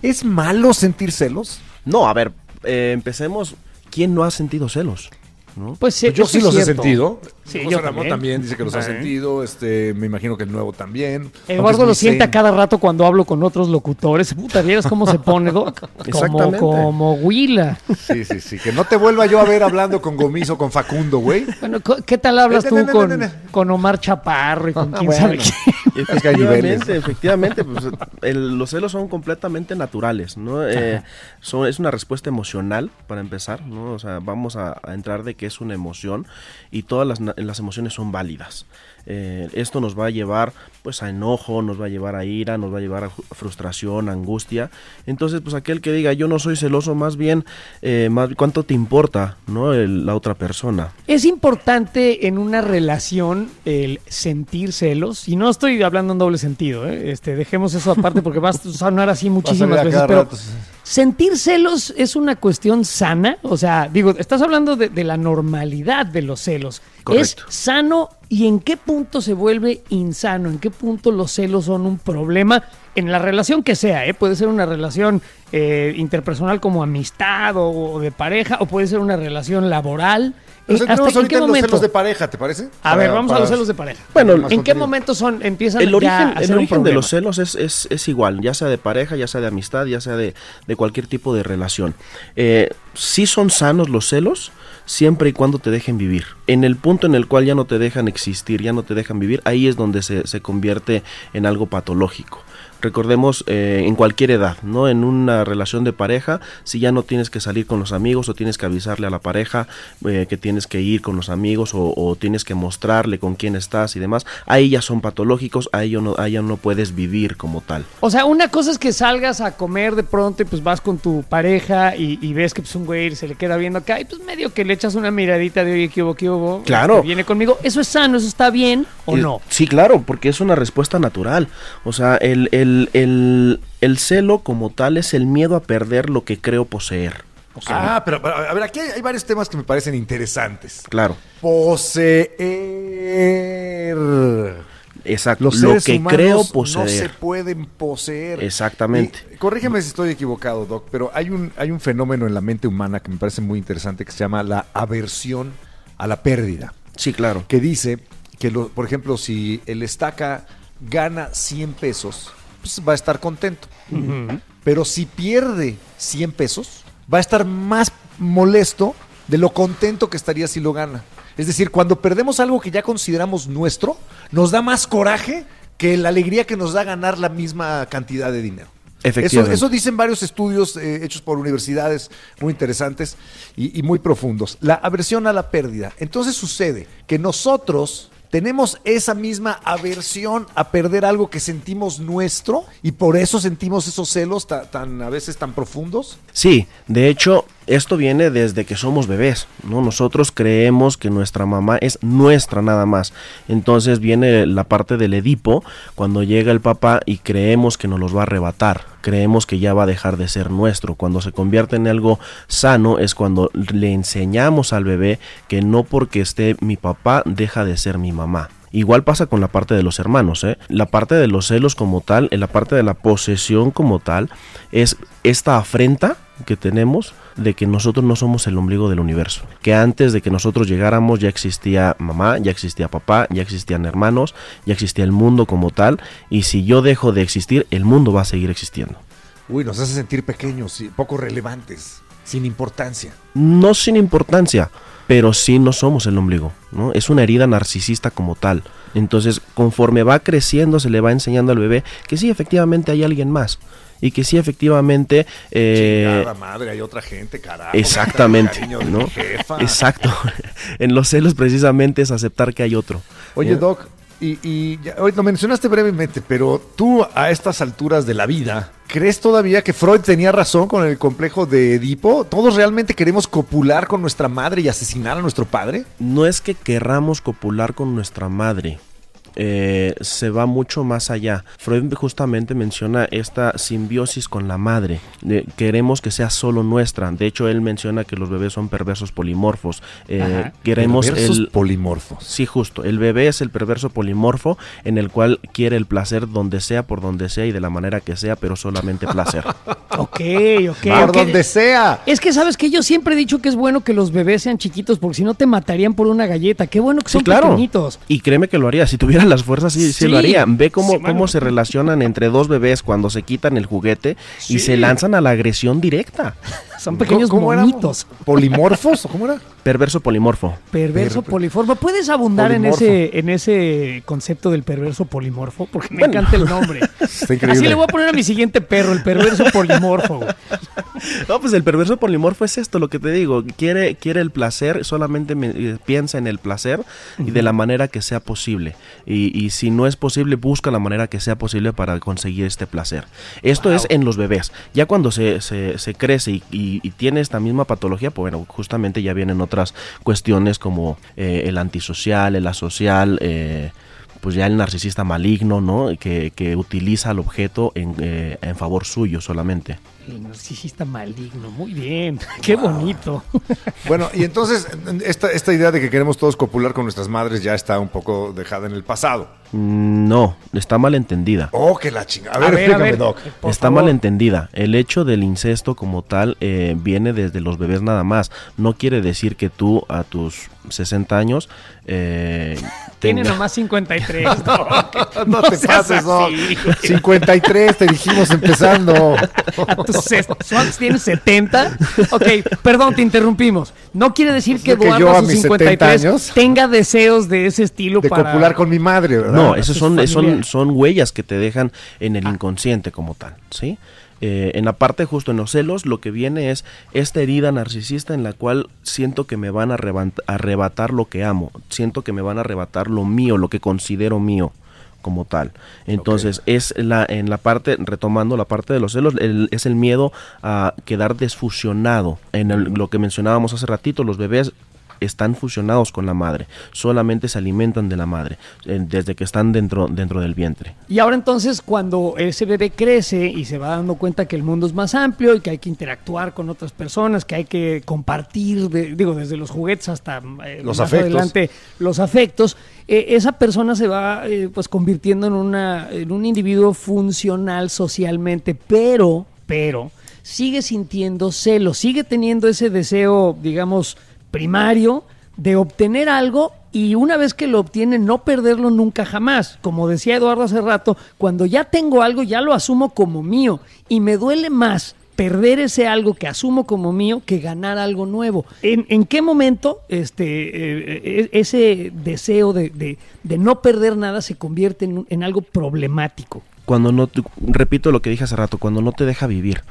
¿Es malo sentir celos? No, a ver, eh, empecemos. ¿Quién no ha sentido celos? ¿No? Pues, eh, yo sí los he sentido. Sí, José yo Ramón también. también. dice que los ha Ajá. sentido. Este, me imagino que el nuevo también. Eduardo lo siente a cada rato cuando hablo con otros locutores. Puta, ¿vieras cómo se pone, Doc? Como, Exactamente. como Huila. Sí, sí, sí. Que no te vuelva yo a ver hablando con Gomizo, con Facundo, güey. Bueno, ¿qué tal hablas tú con, con Omar Chaparro y con Ah, quién bueno. sabe quién? Es que hay niveles. Efectivamente, efectivamente, pues, el- los celos son completamente naturales, ¿no? Eh, son, es una respuesta emocional, para empezar, ¿no? O sea, vamos a, a entrar de que es una emoción y todas las, las emociones son válidas. Eh, esto nos va a llevar, pues, a enojo, nos va a llevar a ira, nos va a llevar a frustración, angustia. Entonces, pues, aquel que diga, yo no soy celoso, más bien, eh, más, ¿cuánto te importa, no? El- la otra persona. Es importante en una relación el sentir celos. Y no estoy hablando en doble sentido, ¿eh? este, dejemos eso aparte porque va a sonar así muchísimas veces. Pero rato. Sentir celos es una cuestión sana. O sea, digo, estás hablando de, de la normalidad de los celos. Correcto. ¿Es sano y en qué punto se vuelve insano? ¿En qué punto los celos son un problema? En la relación que sea, ¿eh? puede ser una relación eh, interpersonal como amistad o, o de pareja, o puede ser una relación laboral. Eh, centramos ¿Hasta en qué en los momento? celos de pareja, ¿te parece? A Para- ver, vamos a los celos de pareja. Bueno, ¿En qué momento son empiezan el ya origen, a el origen de los celos es, es, es igual, ya sea de pareja, ya sea de amistad, ya sea de, de cualquier tipo de relación. Eh, sí son sanos los celos siempre y cuando te dejen vivir. En el punto en el cual ya no te dejan existir, ya no te dejan vivir, ahí es donde se, se convierte en algo patológico. Recordemos eh, en cualquier edad, ¿no? En una relación de pareja, si ya no tienes que salir con los amigos o tienes que avisarle a la pareja eh, que tienes que ir con los amigos o, o tienes que mostrarle con quién estás y demás, ahí ya son patológicos, ahí ya no, ahí ya no puedes vivir como tal. O sea, una cosa es que salgas a comer de pronto y pues vas con tu pareja y, y ves que pues un güey se le queda viendo acá y pues medio que le echas una miradita de oye, ¿qué hubo, qué hubo? Claro. Este, Viene conmigo. ¿Eso es sano? ¿Eso está bien o Eh, no? Sí, claro, porque es una respuesta natural. O sea, el, el, el, el celo como tal es el miedo a perder lo que creo poseer. Ah, pero, a ver, aquí hay, hay varios temas que me parecen interesantes. Claro, Poseer. exacto. Los Lo que humanos creo no se poseer. pueden poseer. Exactamente. Y corrígeme si estoy equivocado, Doc, pero hay un, hay un fenómeno en la mente humana que me parece muy interesante que se llama la aversión a la pérdida. Sí, claro. Que dice que, lo- por ejemplo, si el estaca gana 100 pesos, pues va a estar contento. Pero si pierde 100 pesos, va a estar más molesto de lo contento que estaría si lo gana. Es decir, cuando perdemos algo que ya consideramos nuestro, nos da más coraje que la alegría que nos da ganar la misma cantidad de dinero. Eso, Efectivamente. eso dicen varios estudios eh, hechos por universidades muy interesantes y, y muy profundos. La aversión a la pérdida. Entonces sucede que nosotros tenemos esa misma aversión a perder algo que sentimos nuestro y por eso sentimos esos celos ta- tan, a veces tan profundos. Sí, de hecho, esto viene desde que somos bebés, ¿no? Nosotros creemos que nuestra mamá es nuestra nada más. Entonces viene la parte del Edipo, cuando llega el papá y creemos que nos los va a arrebatar. Creemos que ya va a dejar de ser nuestro. Cuando se convierte en algo sano es cuando le enseñamos al bebé que no porque esté mi papá deja de ser mi mamá. Igual pasa con la parte de los hermanos, ¿eh? La parte de los celos como tal, en la parte de la posesión como tal, es esta afrenta que tenemos de que nosotros no somos el ombligo del universo. Que antes de que nosotros llegáramos ya existía mamá, ya existía papá, ya existían hermanos, ya existía el mundo como tal. Y si yo dejo de existir, el mundo va a seguir existiendo. Uy, nos hace sentir pequeños y poco relevantes, sin importancia. No sin importancia, pero sí no somos el ombligo, ¿no? Es una herida narcisista como tal. Entonces, conforme va creciendo, se le va enseñando al bebé que sí, efectivamente hay alguien más. Y que sí, efectivamente... eh, Chingada madre, hay otra gente, carajo. Exactamente, ¿no? jefa. Exacto. En los celos precisamente es aceptar que hay otro. Oye, Doc, y, y ya- hoy lo mencionaste brevemente, pero tú a estas alturas de la vida, ¿crees todavía que Freud tenía razón con el complejo de Edipo? ¿Todos realmente queremos copular con nuestra madre y asesinar a nuestro padre? No es que querramos copular con nuestra madre. Eh, se va mucho más allá. Freud justamente menciona esta simbiosis con la madre. queremos que sea solo nuestra. De hecho, él menciona que los bebés son perversos polimorfos. Eh, queremos Perversos el, polimorfos. Sí, justo. El bebé es el perverso polimorfo en el cual quiere el placer donde sea, por donde sea y de la manera que sea, pero solamente placer. Ok, ok. Por donde sea. Es que sabes que yo siempre he dicho que es bueno que los bebés sean chiquitos porque si no te matarían por una galleta. Qué bueno que Sí, son claro. pequeñitos. Y créeme que lo haría. Si tuviera las fuerzas, sí, sí Sí. lo haría. Ve cómo, Sí, cómo se relacionan entre dos bebés cuando se quitan el juguete y se lanzan a la agresión directa. Son pequeños ¿Cómo- cómo era? monitos. ¿Polimorfos? ¿O cómo era? Perverso polimorfo. Perverso Per- poliformo. ¿Puedes abundar en ese, en ese concepto del perverso polimorfo? Porque me Bueno. encanta el nombre. Está increíble. Así le voy a poner a mi siguiente perro, el perverso polimorfo. güey. No, pues el perverso polimorfo es esto, lo que te digo. Quiere, quiere el placer, solamente me- eh, piensa en el placer y de la manera que sea posible. Y, y si no es posible, busca la manera que sea posible para conseguir este placer. Esto es en los bebés. Ya cuando se, se- se crece y, y- y tiene esta misma patología, pues bueno, justamente ya vienen otras cuestiones como eh, el antisocial, el asocial. eh, pues ya el narcisista maligno, ¿no? Que, que utiliza al objeto en, eh, en favor suyo solamente. El narcisista maligno. Muy bien. Qué bonito. Bueno, y entonces esta, esta idea de que queremos todos copular con nuestras madres ya está un poco dejada en el pasado. No, está mal entendida. Oh, que la chingada. A A ver, a explícame, ver. Doc. Por está favor. mal entendida. El hecho del incesto como tal eh, viene desde los bebés nada más. No quiere decir que tú a tus 60 años eh, Tiene tenga- nomás 53. Doc. No, te seas pases, Doc. así. 53 te dijimos empezando. A tus ses- ¿cuántos tienes 70. Ok, perdón, te interrumpimos. No quiere decir que que Eduardo a sus mis 53 70 años- tenga deseos de ese estilo De para copular con mi madre, ¿verdad? No, esos su son, son, son huellas que te dejan en el inconsciente como tal, ¿sí? Eh, en la parte justo en los celos, lo que viene es esta herida narcisista en la cual siento que me van a arrebatar lo que amo, siento que me van a arrebatar lo mío, lo que considero mío como tal. Entonces, es la, en la parte, retomando la parte de los celos, el- es el miedo a quedar desfusionado. En el- lo que mencionábamos hace ratito, los bebés están fusionados con la madre, solamente se alimentan de la madre eh, desde que están dentro, dentro del vientre. Y ahora entonces cuando ese bebé crece y se va dando cuenta que el mundo es más amplio y que hay que interactuar con otras personas, que hay que compartir, de- digo, desde los juguetes hasta eh, Los más afectos. adelante los afectos, eh, esa persona se va eh, pues convirtiendo en, una, en un individuo funcional socialmente, pero, pero, sigue sintiendo celos, sigue teniendo ese deseo, digamos, primario de obtener algo y una vez que lo obtiene no perderlo nunca jamás. Como decía Eduardo hace rato, cuando ya tengo algo ya lo asumo como mío y me duele más perder ese algo que asumo como mío que ganar algo nuevo. ¿En, en qué momento este, eh, e- ese deseo de, de- no perder nada se convierte en, en algo problemático? Cuando no, repito lo que dije hace rato, cuando no te deja vivir.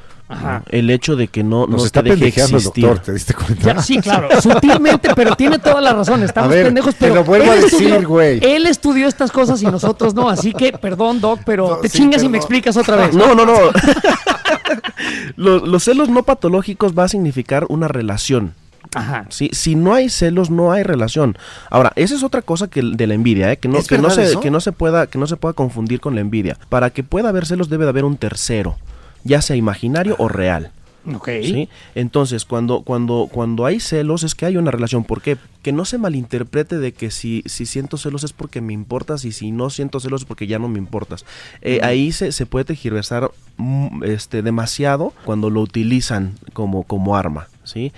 El hecho de que no, Nos no está te deje existir. doctor, ¿te diste cuenta? Ya, sí, claro, sutilmente, pero tiene toda la razón. Estamos ver, pendejos, te pero lo vuelvo él a decir, estudió- güey. Él estudió estas cosas y nosotros no, así que perdón, Doc, pero No, te sí, chingas y me explicas otra vez. No, no, no. los, los celos no patológicos va a significar una relación. Ajá. ¿sí? Si no hay celos, no hay relación. Ahora, esa es otra cosa que de la envidia, ¿eh? que, no, ¿Es que, no se, que, no se pueda, que no se pueda confundir con la envidia. Para que pueda haber celos debe de haber un tercero, ya sea imaginario o real. Ok. ¿sí? Entonces, cuando, cuando, cuando hay celos es que hay una relación. ¿Por qué? Que no se malinterprete de que si, si siento celos es porque me importas y si no siento celos es porque ya no me importas. Eh, Ahí se, se puede tergiversar mm, este, demasiado cuando lo utilizan como, como arma. ¿sí?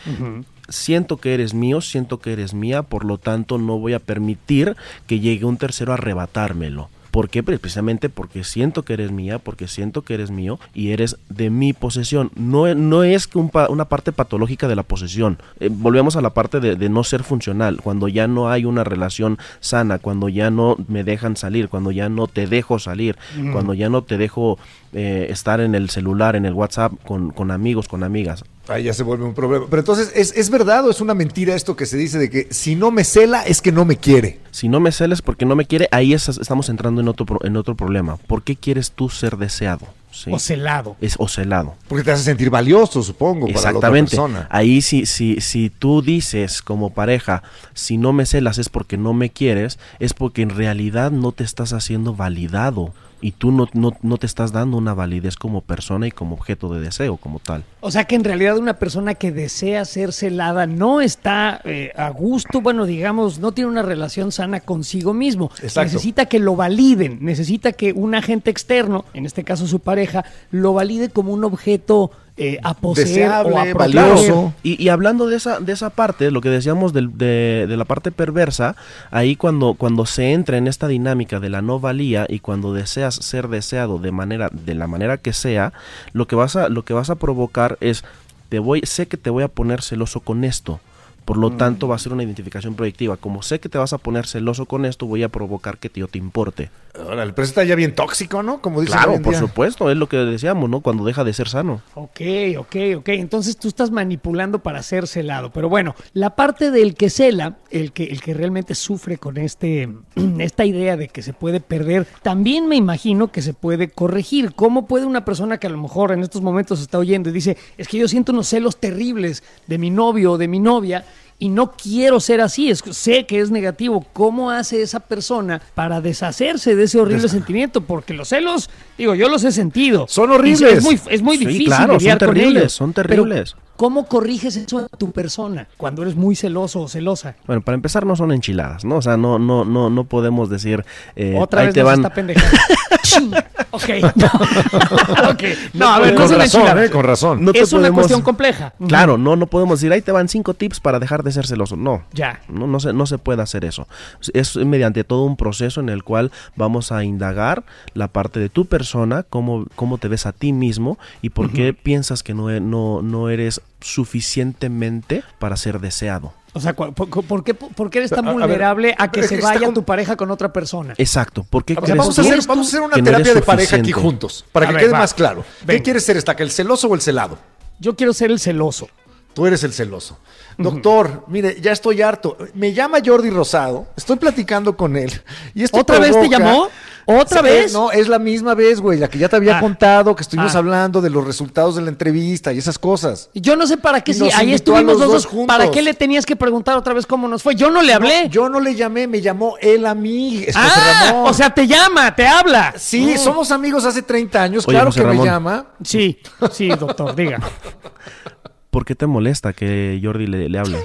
Siento que eres mío, siento que eres mía, por lo tanto no voy a permitir que llegue un tercero a arrebatármelo. ¿Por qué? Precisamente porque siento que eres mía, porque siento que eres mío y eres de mi posesión. No, no es que un pa- una parte patológica de la posesión. Eh, volvemos a la parte de, de no ser funcional, cuando ya no hay una relación sana, cuando ya no me dejan salir, cuando ya no te dejo salir, cuando ya no te dejo eh, estar en el celular, en el WhatsApp con, con amigos, con amigas. Ahí ya se vuelve un problema. Pero entonces, ¿es, ¿es verdad o es una mentira esto que se dice de que si no me cela es que no me quiere? Si no me celes porque no me quiere, ahí es- estamos entrando en otro, pro- en otro problema. ¿Por qué quieres tú ser deseado? ¿Sí? O celado. es o celado. Porque te hace sentir valioso, supongo, para la otra Exactamente. persona. Ahí si, si, si tú dices como pareja, si no me celas es porque no me quieres, es porque en realidad no te estás haciendo validado y tú no, no, no te estás dando una validez como persona y como objeto de deseo como tal. O sea que en realidad una persona que desea ser celada no está eh, a gusto, bueno, digamos, no tiene una relación sana consigo mismo. Exacto. Necesita que lo validen, necesita que un agente externo, en este caso su pareja, lo valide como un objeto eh, a poseer Deseable, o a proteger. valioso. Y, y hablando de esa, de esa parte, lo que decíamos del- de, de la parte perversa, ahí cuando, cuando se entra en esta dinámica de la no valía y cuando deseas ser deseado de manera, de la manera que sea, lo que vas a, lo que vas a provocar es te voy, sé que te voy a poner celoso con esto. Por lo tanto, va a ser una identificación proyectiva. Como sé que te vas a poner celoso con esto, voy a provocar que yo te importe. Órale, pero está ya bien tóxico, ¿no? Como dicen hoy Claro, en por día. supuesto, es lo que decíamos, ¿no? Cuando deja de ser sano. Ok, ok, ok. Entonces tú estás manipulando para ser celado. Pero bueno, la parte del que cela, el que, el que realmente sufre con este, esta idea de que se puede perder, también me imagino que se puede corregir. ¿Cómo puede una persona que a lo mejor en estos momentos está oyendo y dice, es que yo siento unos celos terribles de mi novio o de mi novia? Y no quiero ser así, es, sé que es negativo. ¿Cómo hace esa persona para deshacerse de ese horrible sentimiento? Porque los celos, digo, yo los he sentido. Son horribles. Es muy, es muy Sí, difícil claro, son con terribles, ellos. son Pero, terribles. ¿Cómo corriges eso a tu persona cuando eres muy celoso o celosa? Bueno, para empezar no son enchiladas, ¿no? O sea, no, no, no, no podemos decir eh, Otra ahí vez te van. está. ok. No. Ok. No, a ver, no con son razón, enchiladas. ¿eh? Con razón. No es una cuestión compleja. Claro, no, no podemos decir ahí te van cinco tips para dejar de ser celoso. No. Ya. No, no, se, no se puede hacer eso. Es mediante todo un proceso en el cual vamos a indagar la parte de tu persona, cómo, cómo te ves a ti mismo y por qué piensas que no, e- no, no eres suficientemente para ser deseado. O sea, ¿por, por qué, por qué eres tan A- a ver, vulnerable a que se vaya con- tu pareja con otra persona? Exacto. ¿Por qué A ver, crees vamos, a hacer, vamos a hacer una no terapia de pareja aquí juntos, para que ver, quede va. más claro. ¿Qué quieres ser, Estaca, el celoso o el celado? Yo quiero ser el celoso. Tú eres el celoso. Doctor, mire, ya estoy harto. Me llama Jordi Rosado, estoy platicando con él. Y esto ¿Otra vez te llamó? ¿Otra vez? No, es la misma vez, güey, la que ya te había Ah. contado, que estuvimos Ah. hablando de los resultados de la entrevista y esas cosas. Yo no sé para qué sí. Ahí estuvimos los dos dos. juntos. ¿Para qué le tenías que preguntar otra vez cómo nos fue? Yo no le hablé. No, yo no le llamé, me llamó él a mí, es José ah, Ramón. o sea, te llama, te habla. Sí, somos amigos hace 30 años, Oye, claro José que Ramón. me llama. Sí, sí, doctor, diga. ¿Por qué te molesta que Jordi le, le hable?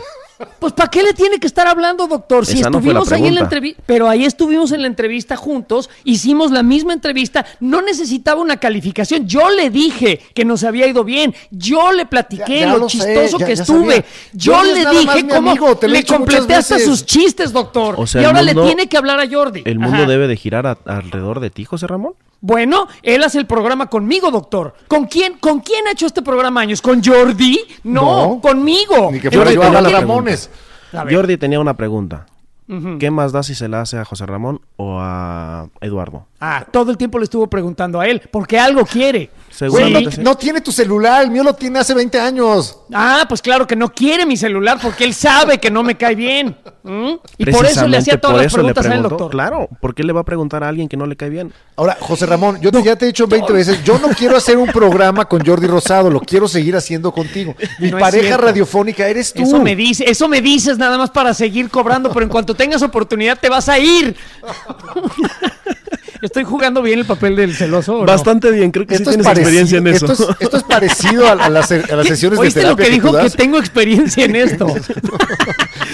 Pues ¿para qué le tiene que estar hablando, doctor? Si Esa no fue la estuvimos ahí en la entrevista, pero ahí estuvimos en la entrevista juntos, hicimos la misma entrevista, no necesitaba una calificación. Yo le dije que nos había ido bien, yo le platiqué Ya- ya lo, lo sé, chistoso ya- que ya estuve, yo le dije cómo amigo, le completé hasta sus chistes, doctor. O sea, y ahora mundo- le tiene que hablar a Jordi. ¿El mundo Ajá. debe de girar a- alrededor de ti, José Ramón? Bueno, él hace el programa conmigo, doctor. ¿Con quién, ¿Con quién ha hecho este programa años? ¿Con Jordi? No, No. conmigo. Ni que fuera Jordi, yo te a la Jordi tenía una pregunta. ¿Qué más da si se la hace a José Ramón o a Eduardo? Ah, todo el tiempo le estuvo preguntando a él, porque algo quiere. Seguramente no, sí. no tiene tu celular, el mío lo tiene hace 20 años. Ah, pues claro que no quiere mi celular porque él sabe que no me cae bien. ¿Mm? Y por eso le hacía Precisamente todas por las eso le preguntas al preguntó. doctor. Claro, ¿por qué le va a preguntar a alguien que no le cae bien? Ahora, José Ramón, yo te- ya te he dicho 20 veces, yo no quiero hacer un programa con Jordi Rosado, lo quiero seguir haciendo contigo. Mi No pareja radiofónica eres tú. Eso me dice, eso me dices nada más para seguir cobrando, pero en cuanto tengas oportunidad te vas a ir. Estoy jugando bien el papel del celoso. ¿o no? Bastante bien, creo que Esto sí es, tienes experiencia en eso. esto, es, esto es parecido a, a las, a las sesiones de ¿Oíste lo terapia que dijo que tengo experiencia en esto?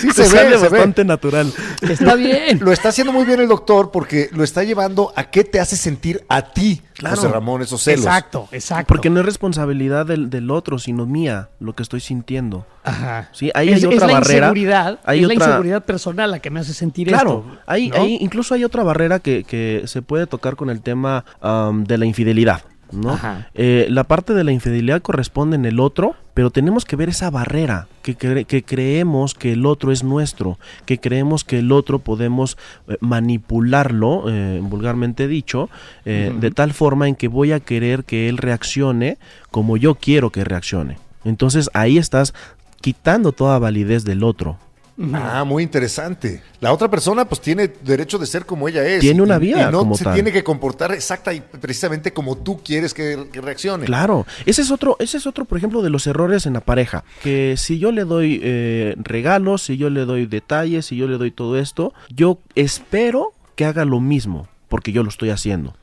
Sí, Se se, sale ve, se ve. bastante natural. Está bien. Lo está haciendo muy bien el doctor porque lo está llevando a qué te hace sentir a ti, Claro. José Ramón, esos celos. Exacto, exacto. Porque no es responsabilidad del, del otro, sino mía, lo que estoy sintiendo. Ajá. Sí, ahí es, hay otra es la barrera. Inseguridad, Hay es la inseguridad personal la que me hace sentir Claro, esto. hay- incluso hay otra barrera que, que se puede tocar con el tema de la infidelidad. ¿No? Eh, la parte de la infidelidad corresponde en el otro, pero tenemos que ver esa barrera, que, cre- que creemos que el otro es nuestro, que creemos que el otro podemos eh, manipularlo, eh, vulgarmente dicho, de tal forma en que voy a querer que él reaccione como yo quiero que reaccione. Entonces ahí estás quitando toda validez del otro. Ah, muy interesante. La otra persona pues tiene derecho de ser como ella es. Tiene una Y- vida Y no como se tal. tiene que comportar exacta y precisamente como tú quieres que, que reaccione. Claro, ese es otro, ese es otro, por ejemplo, de los errores en la pareja. Que si yo le doy eh, regalos, si yo le doy detalles, si yo le doy todo esto, yo espero que haga lo mismo, porque yo lo estoy haciendo.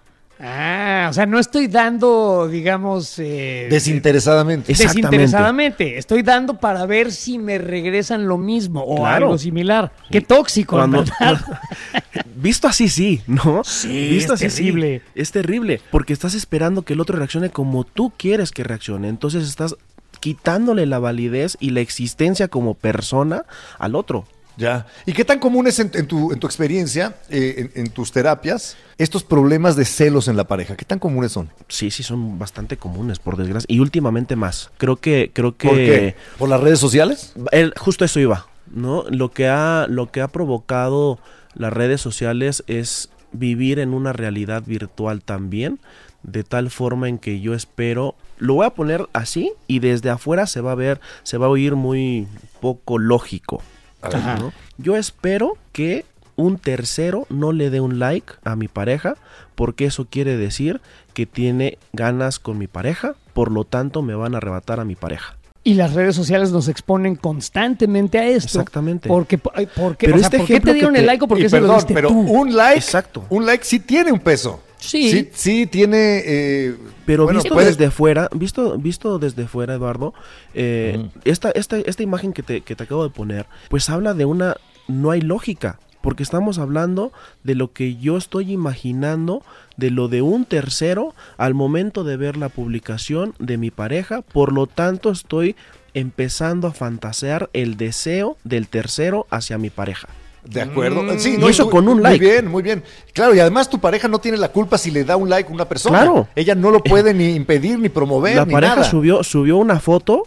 Ah, o sea, no estoy dando, digamos... eh, Desinteresadamente. Es- Exactamente. Desinteresadamente. Estoy dando para ver si me regresan lo mismo o Claro. algo similar. Qué tóxico, en Cuando- verdad. Visto así, sí, ¿no? Sí, Visto es así, sí. terrible. Es terrible, porque estás esperando que el otro reaccione como tú quieres que reaccione. Entonces estás quitándole la validez y la existencia como persona al otro. Ya. ¿Y qué tan común es en, en tu, en tu experiencia, eh, en, en tus terapias, estos problemas de celos en la pareja? ¿Qué tan comunes son? Sí, sí, son bastante comunes, por desgracia. Y últimamente más. Creo que, creo que. ¿Por qué? ¿Por las redes sociales? El- justo eso iba, ¿no? Lo que ha, lo que ha provocado las redes sociales es vivir en una realidad virtual también, de tal forma en que yo espero, lo voy a poner así y desde afuera se va a ver, se va a oír muy poco lógico. Ajá. ¿no? Yo espero que un tercero no le dé un like a mi pareja, porque eso quiere decir que tiene ganas con mi pareja, por lo tanto me van a arrebatar a mi pareja. Y las redes sociales nos exponen constantemente a esto. Exactamente. Porque, porque, Pero o sea, este ¿por qué te dieron el like o por qué Y se lo perdón, diste pero tú? un like, Exacto. un like sí tiene un peso. Sí. Sí, sí tiene. eh, Pero bueno, visto desde fuera, visto, visto desde fuera, Eduardo, eh, esta, esta, esta imagen que te, que te acabo de poner, pues habla de una, no hay lógica, porque estamos hablando de lo que yo estoy imaginando, de lo de un tercero al momento de ver la publicación de mi pareja, por lo tanto estoy empezando a fantasear el deseo del tercero hacia mi pareja. De acuerdo. Mm. Sí, Y eso tú- con un like. Muy bien, muy bien. Claro, y además tu pareja no tiene la culpa si le da un like a una persona. Claro. Ella no lo puede ni impedir, ni promover, La ni pareja nada. subió, subió una foto,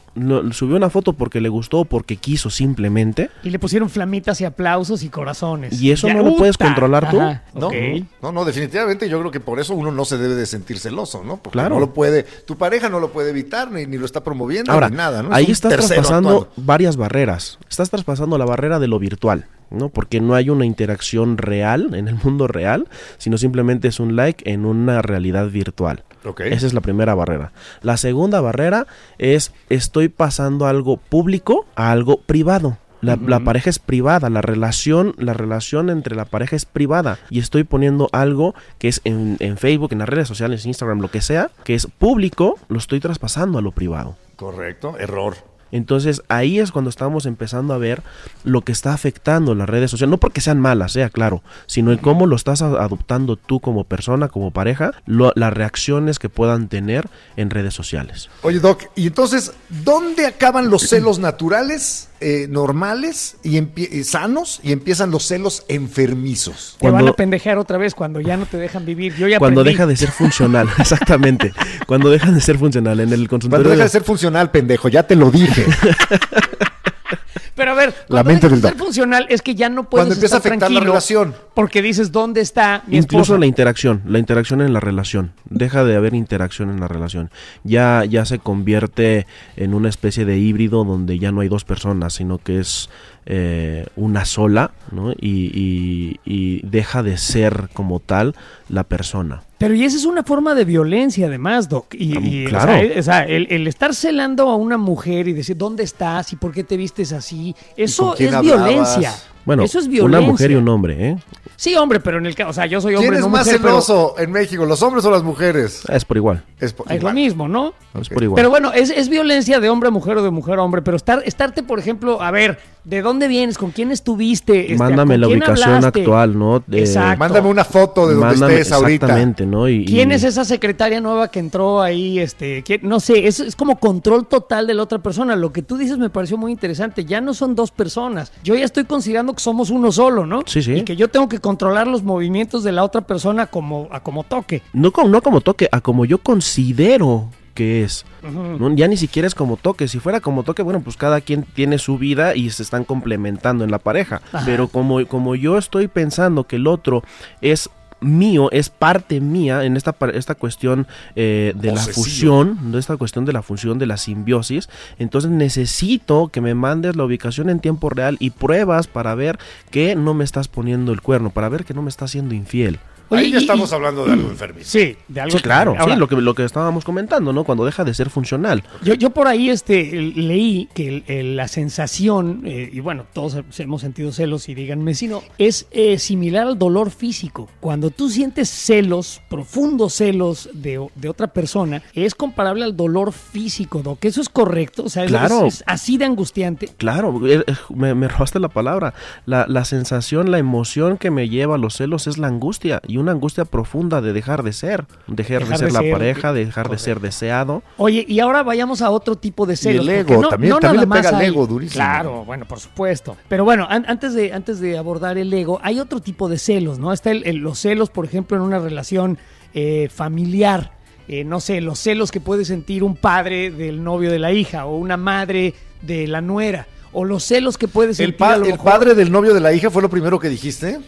subió una foto porque le gustó o porque quiso simplemente. Y le pusieron flamitas y aplausos y corazones. ¿Y eso no lo puedes controlar tú? Ajá, No, no, no, definitivamente yo creo que por eso uno no se debe de sentir celoso, ¿no? Porque Claro. no lo puede, tu pareja no lo puede evitar, ni, ni lo está promoviendo, Ahora, ni nada, ¿no? Es ahí un estás traspasando varias barreras. Estás traspasando la barrera de lo virtual, ¿no? Porque no hay una interacción real en el mundo real, sino simplemente es un like en una realidad virtual. Ok. Esa es la primera barrera. La segunda barrera es estoy pasando algo público a algo privado. La, la pareja es privada, la relación, la relación entre la pareja es privada. Y estoy poniendo algo que es en, en Facebook, en las redes sociales, Instagram, lo que sea, que es público, lo estoy traspasando a lo privado. Correcto, error. Entonces ahí es cuando estamos empezando a ver lo que está afectando las redes sociales, no porque sean malas, sea claro, sino en cómo lo estás adoptando tú como persona, como pareja, lo- las reacciones que puedan tener en redes sociales. Oye, Doc, y entonces, ¿dónde acaban los celos naturales, eh, normales y eh, sanos y empiezan los celos enfermizos? Te van Cuando- a pendejear otra vez cuando ya no te dejan vivir. Yo ya Cuando aprendí. deja de ser funcional, exactamente. Cuando dejan de ser funcional en el consultorio. Cuando deja de de- ser funcional, pendejo, ya te lo dije. Pero a ver, La cuando mente del ser funcional es que ya no puedes Cuando empieza a afectar la relación. Porque dices, ¿dónde está mi Incluso esposa? la interacción, la interacción en la relación. Deja de haber interacción en la relación. Ya, ya se convierte en una especie de híbrido donde ya no hay dos personas, sino que es eh, una sola, ¿no? Y, y- y deja de ser como tal la persona. Pero y esa es una forma de violencia además, Doc. Y, y, o Claro. sea, eh, o sea, el, el estar celando a una mujer y decir, ¿dónde estás? ¿Y por qué te vistes así? Eso es hablabas? violencia. Bueno, Eso es una violencia. mujer y un hombre, ¿eh? Sí, hombre, pero en el caso, o sea, yo soy hombre, ¿Quién es no más mujer, pero celoso en México, los hombres o las mujeres? Es por igual. Es, es lo mismo, ¿no? Es por igual. Pero bueno, es, es violencia de hombre a mujer o de mujer a hombre, pero estar, estarte, por ejemplo, a ver, ¿de dónde vienes? ¿Con quién estuviste? Este, Mándame ¿con la quién ubicación hablaste? actual, ¿no? De- Exacto. Mándame una foto de donde Mándame- estés ahorita. Exactamente, ¿no? Y, ¿Quién y- es esa secretaria nueva que entró ahí? Este, ¿quién? no sé, es, es como control total de la otra persona. Lo que tú dices me pareció muy interesante. Ya no son dos personas. Yo ya estoy considerando que somos uno solo, ¿no? Sí, sí. Y que yo tengo que controlar los movimientos de la otra persona como, a como toque. No, como, no como toque, a como yo considero que es. ¿no? Ya ni siquiera es como toque. Si fuera como toque, bueno, pues cada quien tiene su vida y se están complementando en la pareja. Ajá. Pero como, como yo estoy pensando que el otro es mío, es parte mía en esta, esta cuestión eh, de la fusión, de esta cuestión de la fusión, de la simbiosis, entonces necesito que me mandes la ubicación en tiempo real y pruebas para ver que no me estás poniendo el cuerno, para ver que no me estás siendo infiel. Ahí Oye, ya y- estamos hablando de algo enfermizo. Sí, de algo Sí, claro, Ahora, sí, lo que, lo que estábamos comentando, ¿no? Cuando deja de ser funcional. Yo, yo por ahí este, leí que el- el- la sensación, eh, y bueno, todos hemos sentido celos y díganme si no, es eh, similar al dolor físico. Cuando tú sientes celos, profundos celos de, de otra persona, es comparable al dolor físico, ¿no? Que eso es correcto, o sea, es- Claro. es, así de angustiante. Claro, eh, eh, me, me robaste la palabra. La, la sensación, la emoción que me lleva a los celos es la angustia y una angustia profunda de dejar de ser, dejar, Dejar de ser de la ser, pareja, de dejar de ser deseado. Oye, y ahora vayamos a otro tipo de celos. el porque ego, también- también nada le más pega hay- ego durísimo. Claro, bueno, por supuesto. Pero bueno, an- antes, de, antes de abordar el ego, hay otro tipo de celos, ¿no? Está el- el- los celos, por ejemplo, en una relación eh, familiar. Eh, no sé, los celos que puede sentir un padre del novio de la hija o una madre de la nuera. O los celos que puede sentir El, pa- a lo el mejor- padre del novio de la hija fue lo primero que dijiste.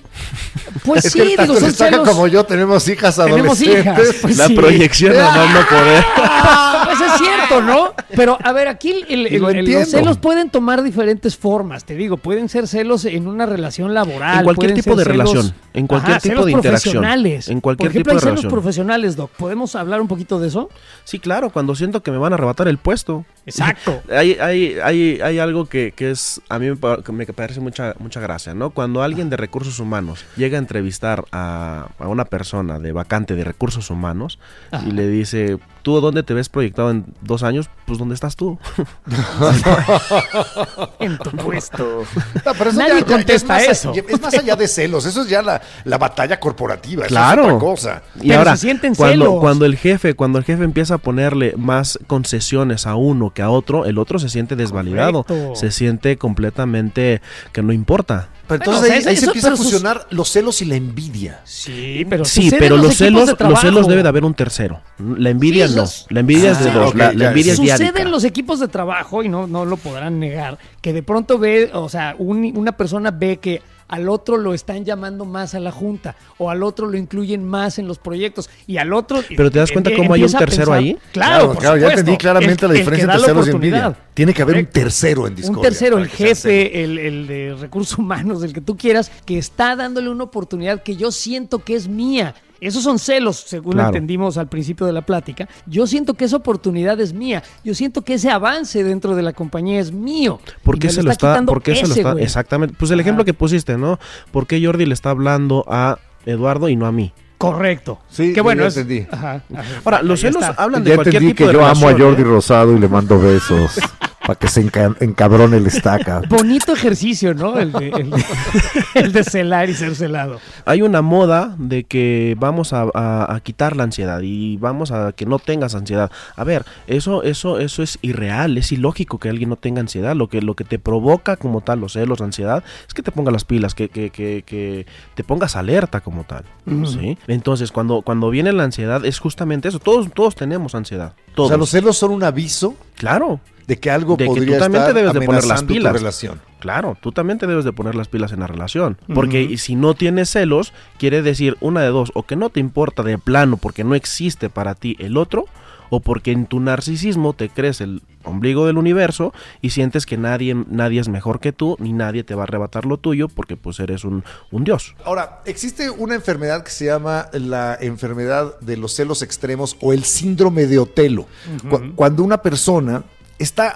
Pues es sí, que digo, son celos. como yo tenemos hijas Tenemos adolescentes. hijas. Pues la sí. proyección a más no poder. Ah, pues es cierto, ¿no? Pero a ver, aquí el- los celos pueden tomar diferentes formas, te digo, pueden ser celos en una relación laboral. En cualquier tipo de celos- relación, en cualquier Ajá, tipo celos de interacción, profesionales. en cualquier Por ejemplo, tipo de hay celos relación. profesionales, Doc. ¿Podemos hablar un poquito de eso? Sí, claro, cuando siento que me van a arrebatar el puesto. Exacto. Hay, hay, hay, hay algo que, que es, a mí me, parece mucha, mucha gracia, ¿no? Cuando alguien de recursos humanos llega a entrevistar a, a una persona de vacante de recursos humanos Ajá. y le dice, ¿tú dónde te ves proyectado en dos años? Pues ¿dónde estás tú? En tu puesto. No, pero eso Nadie ya- contesta es eso. Es más allá de celos, eso es ya la, la batalla corporativa, eso Claro. es otra cosa. Y Pero ahora, se sienten cuando, celos. cuando el jefe, cuando el jefe empieza a ponerle más concesiones a uno que a otro, el otro se siente desvalidado, Correcto. se siente completamente que no importa. Pero Bueno, entonces o sea, ahí, eso- se empieza a sus- fusionar los celos y la envidia. Sí, pero Sí, pero los celos, de los celos debe de haber un tercero. La envidia Sí, La envidia es de Ah, dos. la, envidia es Sucede en los equipos de trabajo, y no, no lo podrán negar, que de pronto ve, o sea, un- una persona ve que al otro lo están llamando más a la junta, o al otro lo incluyen más en los proyectos, y al otro... Pero ¿te das cuenta cómo hay un tercero pensar- ahí? Claro, por claro, ya entendí claramente El- la diferencia entre la celos y envidia. Tiene que haber un tercero en discordia. Un tercero, el jefe, el, el de recursos humanos, el que tú quieras, que está dándole una oportunidad que yo siento que es mía. Esos son celos, según Claro. entendimos al principio de la plática. Yo siento que esa oportunidad es mía. Yo siento que ese avance dentro de la compañía es mío. ¿Por qué se lo está, por qué se lo está, güey. exactamente, pues el ejemplo que pusiste, ¿no? ¿Por qué Jordi le está hablando a Eduardo y no a mí? Correcto. Sí, Qué bueno. ya es- entendí. Ajá, ajá. Ahora, los Ahí celos está. hablan de Ya cualquier entendí tipo que de yo amo a Jordi ¿eh? Rosado y le mando besos. para que se enca- encabrone el estaca. Bonito ejercicio, ¿no? El de, el de- el de celar y ser celado. Hay una moda de que vamos a, a- a quitar la ansiedad y vamos a que no tengas ansiedad. A ver, eso, eso, eso es irreal, es ilógico que alguien no tenga ansiedad. Lo que, lo que te provoca como tal los celos, la ansiedad, es que te pongas las pilas, que, que, que, que te pongas alerta como tal. ¿sí? Entonces, cuando, cuando viene la ansiedad, es justamente eso. Todos, todos tenemos ansiedad. O Todos. sea, los celos son un aviso Claro. de que algo De que tú podría también te debes de poner las pilas. relación. Claro, tú también te debes de poner las pilas en la relación. Porque si no tienes celos, quiere decir una de dos, o que no te importa de plano porque no existe para ti el otro, o porque en tu narcisismo te crees el ombligo del universo y sientes que nadie, nadie es mejor que tú, ni nadie te va a arrebatar lo tuyo porque pues eres un, un dios. Ahora, existe una enfermedad que se llama la enfermedad de los celos extremos o el síndrome de Otelo. Cu- Cuando una persona está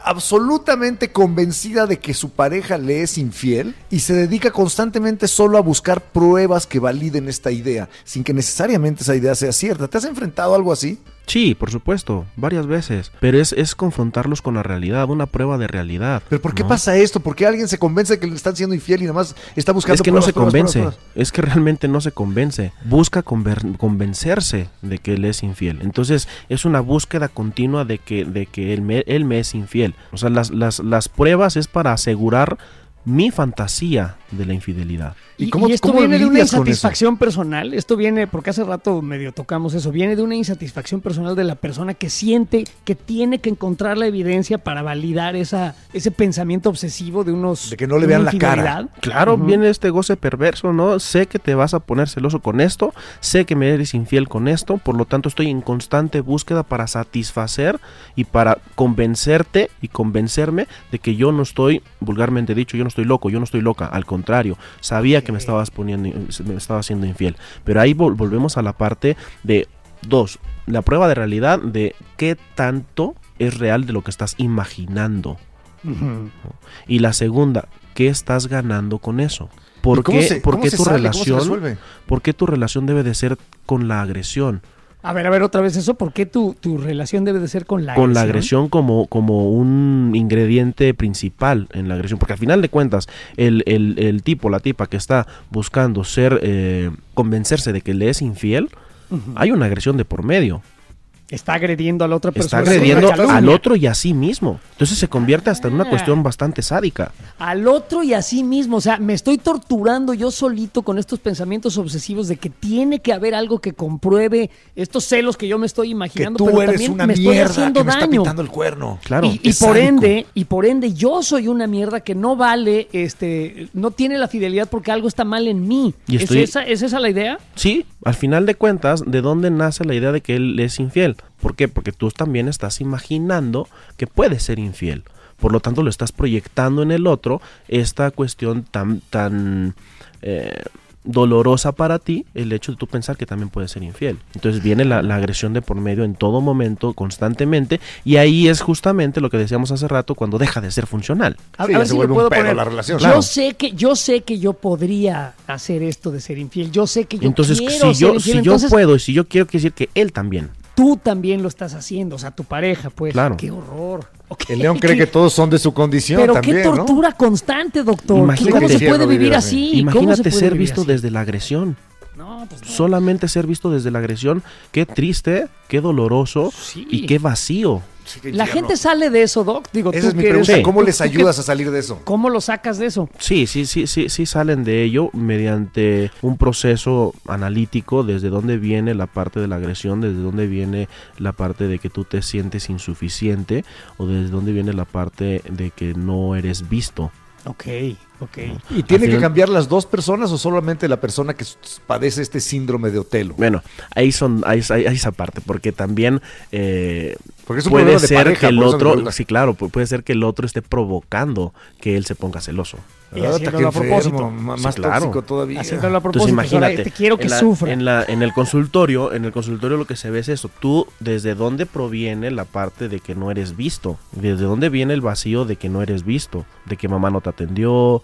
absolutamente convencida de que su pareja le es infiel y se dedica constantemente solo a buscar pruebas que validen esta idea, sin que necesariamente esa idea sea cierta. ¿Te has enfrentado a algo así? Sí, por supuesto, varias veces. Pero es, es confrontarlos con la realidad, una prueba de realidad. ¿Pero por qué ¿no? pasa esto? ¿Por qué alguien se convence de que le están siendo infiel y nada más está buscando Es que no se pruebas, convence, pruebas, es que realmente no se convence. Busca convencerse de que él es infiel. Entonces es una búsqueda continua de que, de que él, me, él me es infiel. O sea, las, las, las pruebas es para asegurar mi fantasía de la infidelidad. ¿Y cómo- y esto cómo viene de una insatisfacción personal. Esto viene, porque hace rato medio tocamos eso, viene de una insatisfacción personal de la persona que siente que tiene que encontrar la evidencia para validar esa, ese pensamiento obsesivo de unos. De que no le vean la cara. infidelidad. Claro, viene este goce perverso, ¿no? Sé que te vas a poner celoso con esto, sé que me eres infiel con esto, por lo tanto estoy en constante búsqueda para satisfacer y para convencerte y convencerme de que yo no estoy, vulgarmente dicho, yo no estoy loco, yo no estoy loca, al contrario, sabía que me estabas poniendo, me estaba haciendo infiel. Pero ahí vol- volvemos a la parte de dos, la prueba de realidad de qué tanto es real de lo que estás imaginando. Y la segunda, ¿qué estás ganando con eso? ¿Por ¿Y cómo qué, se- por qué tu relación, por qué tu relación debe de ser con la agresión? A ver, a ver, otra vez eso. ¿Por qué tu, tu relación debe de ser con la con la agresión como, como un ingrediente principal en la agresión. Porque al final de cuentas, el, el- el tipo, la tipa que está buscando ser, eh, convencerse de que le es infiel, hay una agresión de por medio. Está agrediendo a la otra Está persona. con agrediendo al otro y a sí mismo. Entonces se convierte hasta en una Ah. cuestión bastante sádica. al otro y a sí mismo. O sea, me estoy torturando yo solito con estos pensamientos obsesivos de que tiene que haber algo que compruebe estos celos que yo me estoy Que imaginando, tú pero eres también una me estoy mierda haciendo que me está pintando el cuerno. Claro. y, por sádico. ende, y por ende, yo soy una mierda que no vale, este, no tiene la fidelidad porque algo está mal en mí. Y ¿Es, estoy- esa, ¿Es esa la idea? Sí, al final de cuentas, ¿de dónde nace la idea de que él es infiel? ¿Por qué? Porque tú también estás imaginando que puede ser infiel. Por lo tanto, lo estás proyectando en el otro esta cuestión tan, tan eh, dolorosa para ti, el hecho de tú pensar que también puede ser infiel. Entonces viene la, la agresión de por medio en todo momento, constantemente, y ahí es justamente lo que decíamos hace rato cuando deja de ser funcional. A, Sí, a ya ver se si me vuelve un puedo pedo poner. la relación. Yo Claro. sé que yo sé que yo podría hacer esto de ser infiel. Yo sé que yo Entonces, quiero si ser yo, infiel. si yo puedo y si yo quiero, quiere decir que él también. Tú también lo estás haciendo, o sea, tu pareja, pues. Claro. Qué horror. El león cree que todos son de su condición Pero también, qué ¿no? tortura constante, doctor. Imagínate. ¿Cómo se puede vivir así? así. ¿Cómo se Imagínate puede ser visto así? desde la agresión. No, pues no. Solamente ser visto desde la agresión, qué triste, qué doloroso Sí. y qué vacío. Sí, La infierno. gente sale de eso, Doc. Digo, Esa tú es mi eres- pregunta. Sí. ¿Cómo tú- les ayudas a salir de eso? ¿Cómo lo sacas de eso? Sí, sí, sí, sí, sí salen de ello mediante un proceso analítico desde dónde viene la parte de la agresión, desde dónde viene la parte de que tú te sientes insuficiente o desde dónde viene la parte de que no eres visto. Ok, ok. ¿Y tiene que cambiar las dos personas o solamente la persona que padece este síndrome de Otelo? Bueno, ahí son, ahí, ahí- ahí esa parte, porque también eh, Porque es un puede de ser pareja, que el otro, sí, claro, pu- puede ser que el otro esté provocando que él se ponga celoso. Y haciéndolo a propósito. Sí, Más claro. tóxico todavía. Haciéndolo a Entonces propósito. imagínate, te quiero que en la- sufra. En, la, en el consultorio, en el consultorio lo que se ve es eso. Tú, ¿desde dónde proviene la parte de que no eres visto? ¿Desde dónde viene el vacío de que no eres visto? De que mamá no te atendió,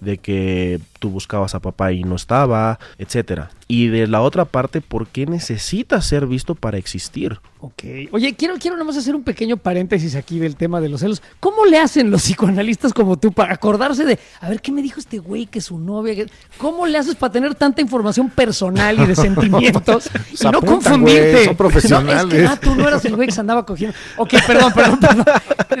de que tú buscabas a papá y no estaba, etcétera. Y de la otra parte, ¿por qué necesitas ser visto para existir? Ok. Oye, quiero, quiero nada más hacer un pequeño paréntesis aquí del tema de los celos. ¿Cómo le hacen los psicoanalistas como tú para acordarse de, a ver, ¿qué me dijo este güey que su novia? que- ¿Cómo le haces para tener tanta información personal y de sentimientos y no apuntan, confundirte? güey, son profesionales. No, es que, ah, tú no eras el güey que se andaba cogiendo. Ok, perdón, perdón, perdón.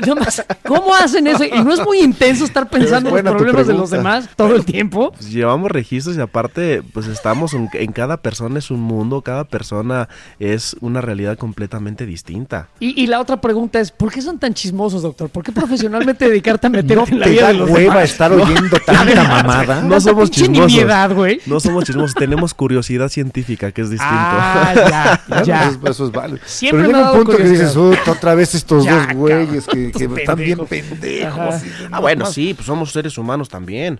Nada más, ¿Cómo hacen eso? Y no es muy intenso estar pensando en los problemas de los pregunta. Todo el tiempo. Pues llevamos registros y aparte, pues estamos en, en cada persona es un mundo, cada persona es una realidad completamente distinta. Y, y la otra pregunta es, ¿por qué son tan chismosos, doctor? ¿por qué profesionalmente dedicarte a meterte ¿No en la vida da de los hueva demás? estar oyendo tanta mamada? No somos chismosos. nimiedad. No somos chismosos, tenemos curiosidad científica, que es distinto. Ah, ya. Eso, eso es válido. Siempre Pero llega un punto que dices, curiosidad. "Ut, otra vez estos Ya, dos güeyes que, que están bien pendejos. Ah, no bueno, más". sí, pues somos seres humanos también,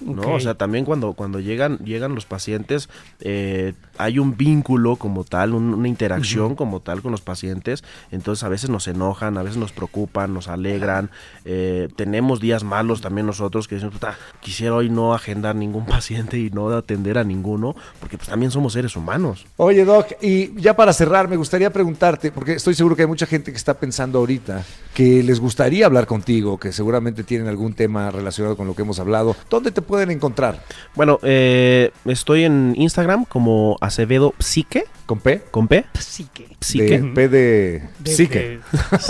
¿no? O sea, también cuando, cuando llegan, llegan los pacientes, eh, hay un vínculo como tal, un- una interacción como tal con los pacientes, entonces a veces nos enojan, a veces nos preocupan, nos alegran, eh, tenemos días malos también nosotros que decimos, "Puta, quisiera hoy no agendar ningún paciente y no atender a ninguno, porque pues también somos seres humanos. Oye, Doc, y ya para cerrar, me gustaría preguntarte, porque estoy seguro que hay mucha gente que está pensando ahorita que les gustaría hablar contigo, que seguramente tienen algún tema relacionado con lo que hemos hablado. ¿Dónde te pueden encontrar? Bueno, eh, estoy en Instagram como Acevedo Psique, ¿Con P? con P, Sí que... Psique. De, P de, De, psique. de-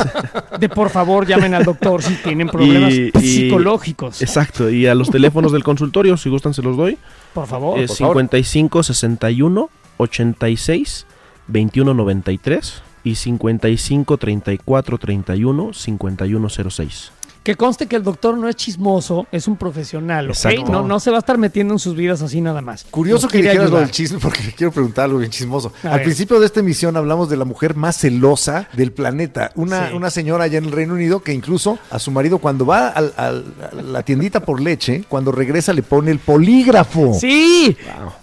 de por favor llamen al doctor si tienen problemas Y- y- psicológicos. Exacto, y a los teléfonos del consultorio, si gustan, se los doy. por favor. Es por favor. 55 61 86 21 93 y 55 34 31 51 06. Que conste que el doctor no es chismoso, es un profesional, ¿ok? Exacto. No, no se va a estar metiendo en sus vidas así nada más. Curioso Nos que dijeras lo del chisme, porque le quiero preguntar algo bien chismoso. A Al ver. principio de esta emisión hablamos de la mujer más celosa del planeta. Una, Sí. una señora allá en el Reino Unido que incluso a su marido, cuando va al- al- a la tiendita por leche, cuando regresa le pone el polígrafo. Sí,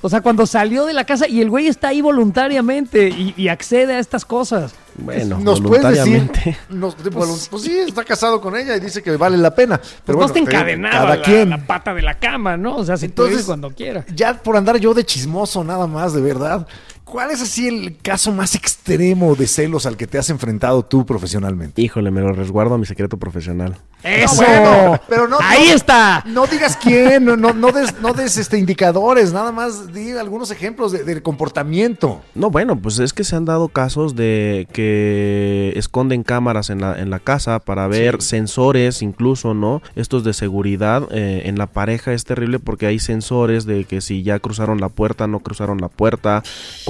o sea, cuando salió de la casa y el güey está ahí voluntariamente y, y accede a estas cosas. Bueno, nos puedes decir, voluntariamente. nos- pues, pues sí, está casado con ella y dice que vale la pena. Pues Pero no bueno, está te digo, encadenado a la, la pata de la cama, ¿no? O sea, se puede ir Entonces, cuando quiera. ya por andar yo de chismoso nada más, de verdad. ¿Cuál es así el caso más extremo de celos al que te has enfrentado tú profesionalmente? Híjole, me lo resguardo a mi secreto profesional. ¡Eso! bueno, pero no- ¡Ahí no- está! No digas quién, no, no, no des, no des este, indicadores, nada más di algunos ejemplos de- del comportamiento. No, bueno, pues es que se han dado casos de que esconden cámaras en la, en la casa para ver sensores, incluso, ¿no? Estos de seguridad eh, en la pareja es terrible porque hay sensores de que si ya cruzaron la puerta, no cruzaron la puerta,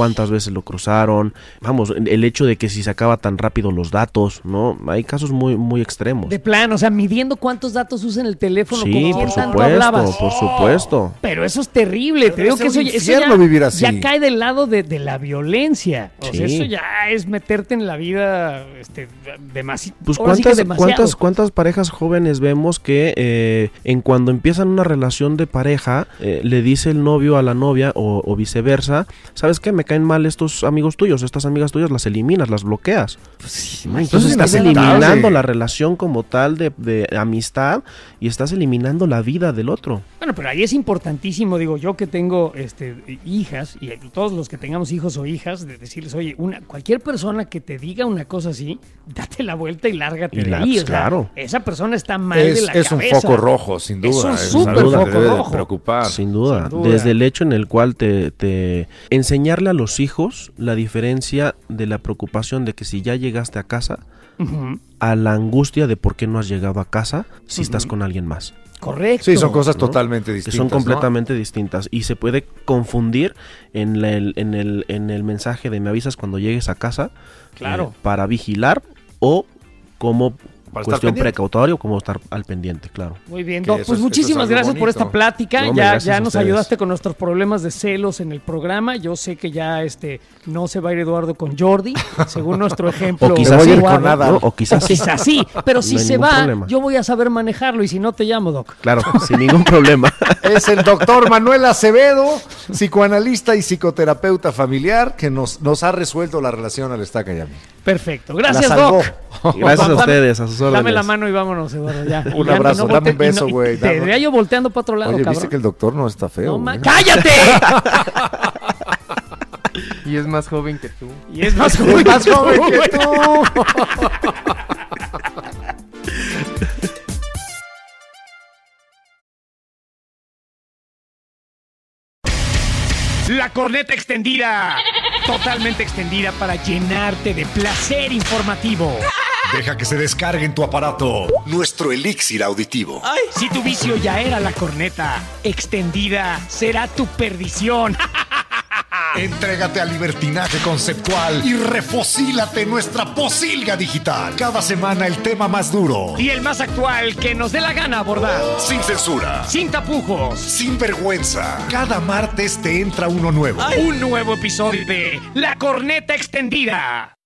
cuántas veces lo cruzaron. Vamos, el hecho de que si se acaba tan rápido los datos, ¿no? Hay casos muy, muy extremos. De plano, o sea, midiendo cuántos datos usa en el teléfono. Sí, ¿con por quién tanto supuesto, hablabas? por supuesto. Pero eso es terrible. Te debe digo que eso, eso ya, vivir así. ya cae del lado de, de la violencia. O sea, eso ya es meterte en la vida este, demasi- Pues ahora sí cuántas, demasiado. cuántas, cuántas parejas jóvenes vemos que eh, en cuando empiezan una relación de pareja eh, le dice el novio a la novia o, o viceversa, ¿sabes qué? Me caen mal estos amigos tuyos, estas amigas tuyas, las eliminas, las bloqueas. Pues Entonces estás eliminando la relación como tal de, de amistad y estás eliminando la vida del otro. Bueno, pero ahí es importantísimo, digo, yo que tengo este, hijas y todos los que tengamos hijos o hijas, de decirles, oye, una, cualquier persona que te diga una cosa así, date la vuelta y lárgate Y de la- ahí. pues, o sea, claro. esa persona está mal de Es, la es un foco rojo, sin Es duda. un es súper algo que foco de rojo. preocupar. Sin duda, Sin duda. desde el hecho en el cual te, te enseñarle a los hijos la diferencia de la preocupación de que si ya llegaste a casa, a la angustia de por qué no has llegado a casa si estás con alguien más. Correcto. Sí, son cosas ¿no? totalmente Que distintas. son ¿no? completamente distintas y se puede confundir en, la- el, en, el, en el mensaje de me avisas cuando llegues a casa Claro. eh, para vigilar o como Para estar cuestión pendiente. precautoria o como estar al pendiente, claro. Muy bien, Doc. Pues es- muchísimas es gracias por esta plática. No, ya nos ustedes. ayudaste con nuestros problemas de celos en el programa. Yo sé que ya este no se va a ir Eduardo con Jordi, según nuestro ejemplo. O quizás Eduardo. con Ada. ¿no? O quizás O quizás sí, pero si No se va, problema. yo voy a saber manejarlo y si no te llamo, Doc. Claro, sin ningún problema. Es el doctor Manuel Acevedo, psicoanalista y psicoterapeuta familiar, que nos, nos ha resuelto la relación al estaca. Perfecto. Gracias. Doc. Gracias a ustedes, a sus órdenes. Dame la mano y vámonos, Eduardo, ya. Un Ya, abrazo, no dame un beso, güey, Te dame- veía yo volteando para otro lado, Oye, cabrón. viste que el doctor no está feo. No? ¡Cállate! Y es más joven que tú. y es más joven, Más que tú. La corneta extendida. Totalmente extendida para llenarte de placer informativo. Deja que se descargue en tu aparato nuestro elixir auditivo. Si tu vicio ya era la corneta extendida, será tu perdición. Entrégate al libertinaje conceptual y refocílate nuestra posilga digital. Cada semana el tema más duro, Y el más actual que nos dé la gana abordar. sin censura, Sin tapujos. sin vergüenza. Cada martes te entra uno nuevo. Un nuevo episodio de La corneta extendida.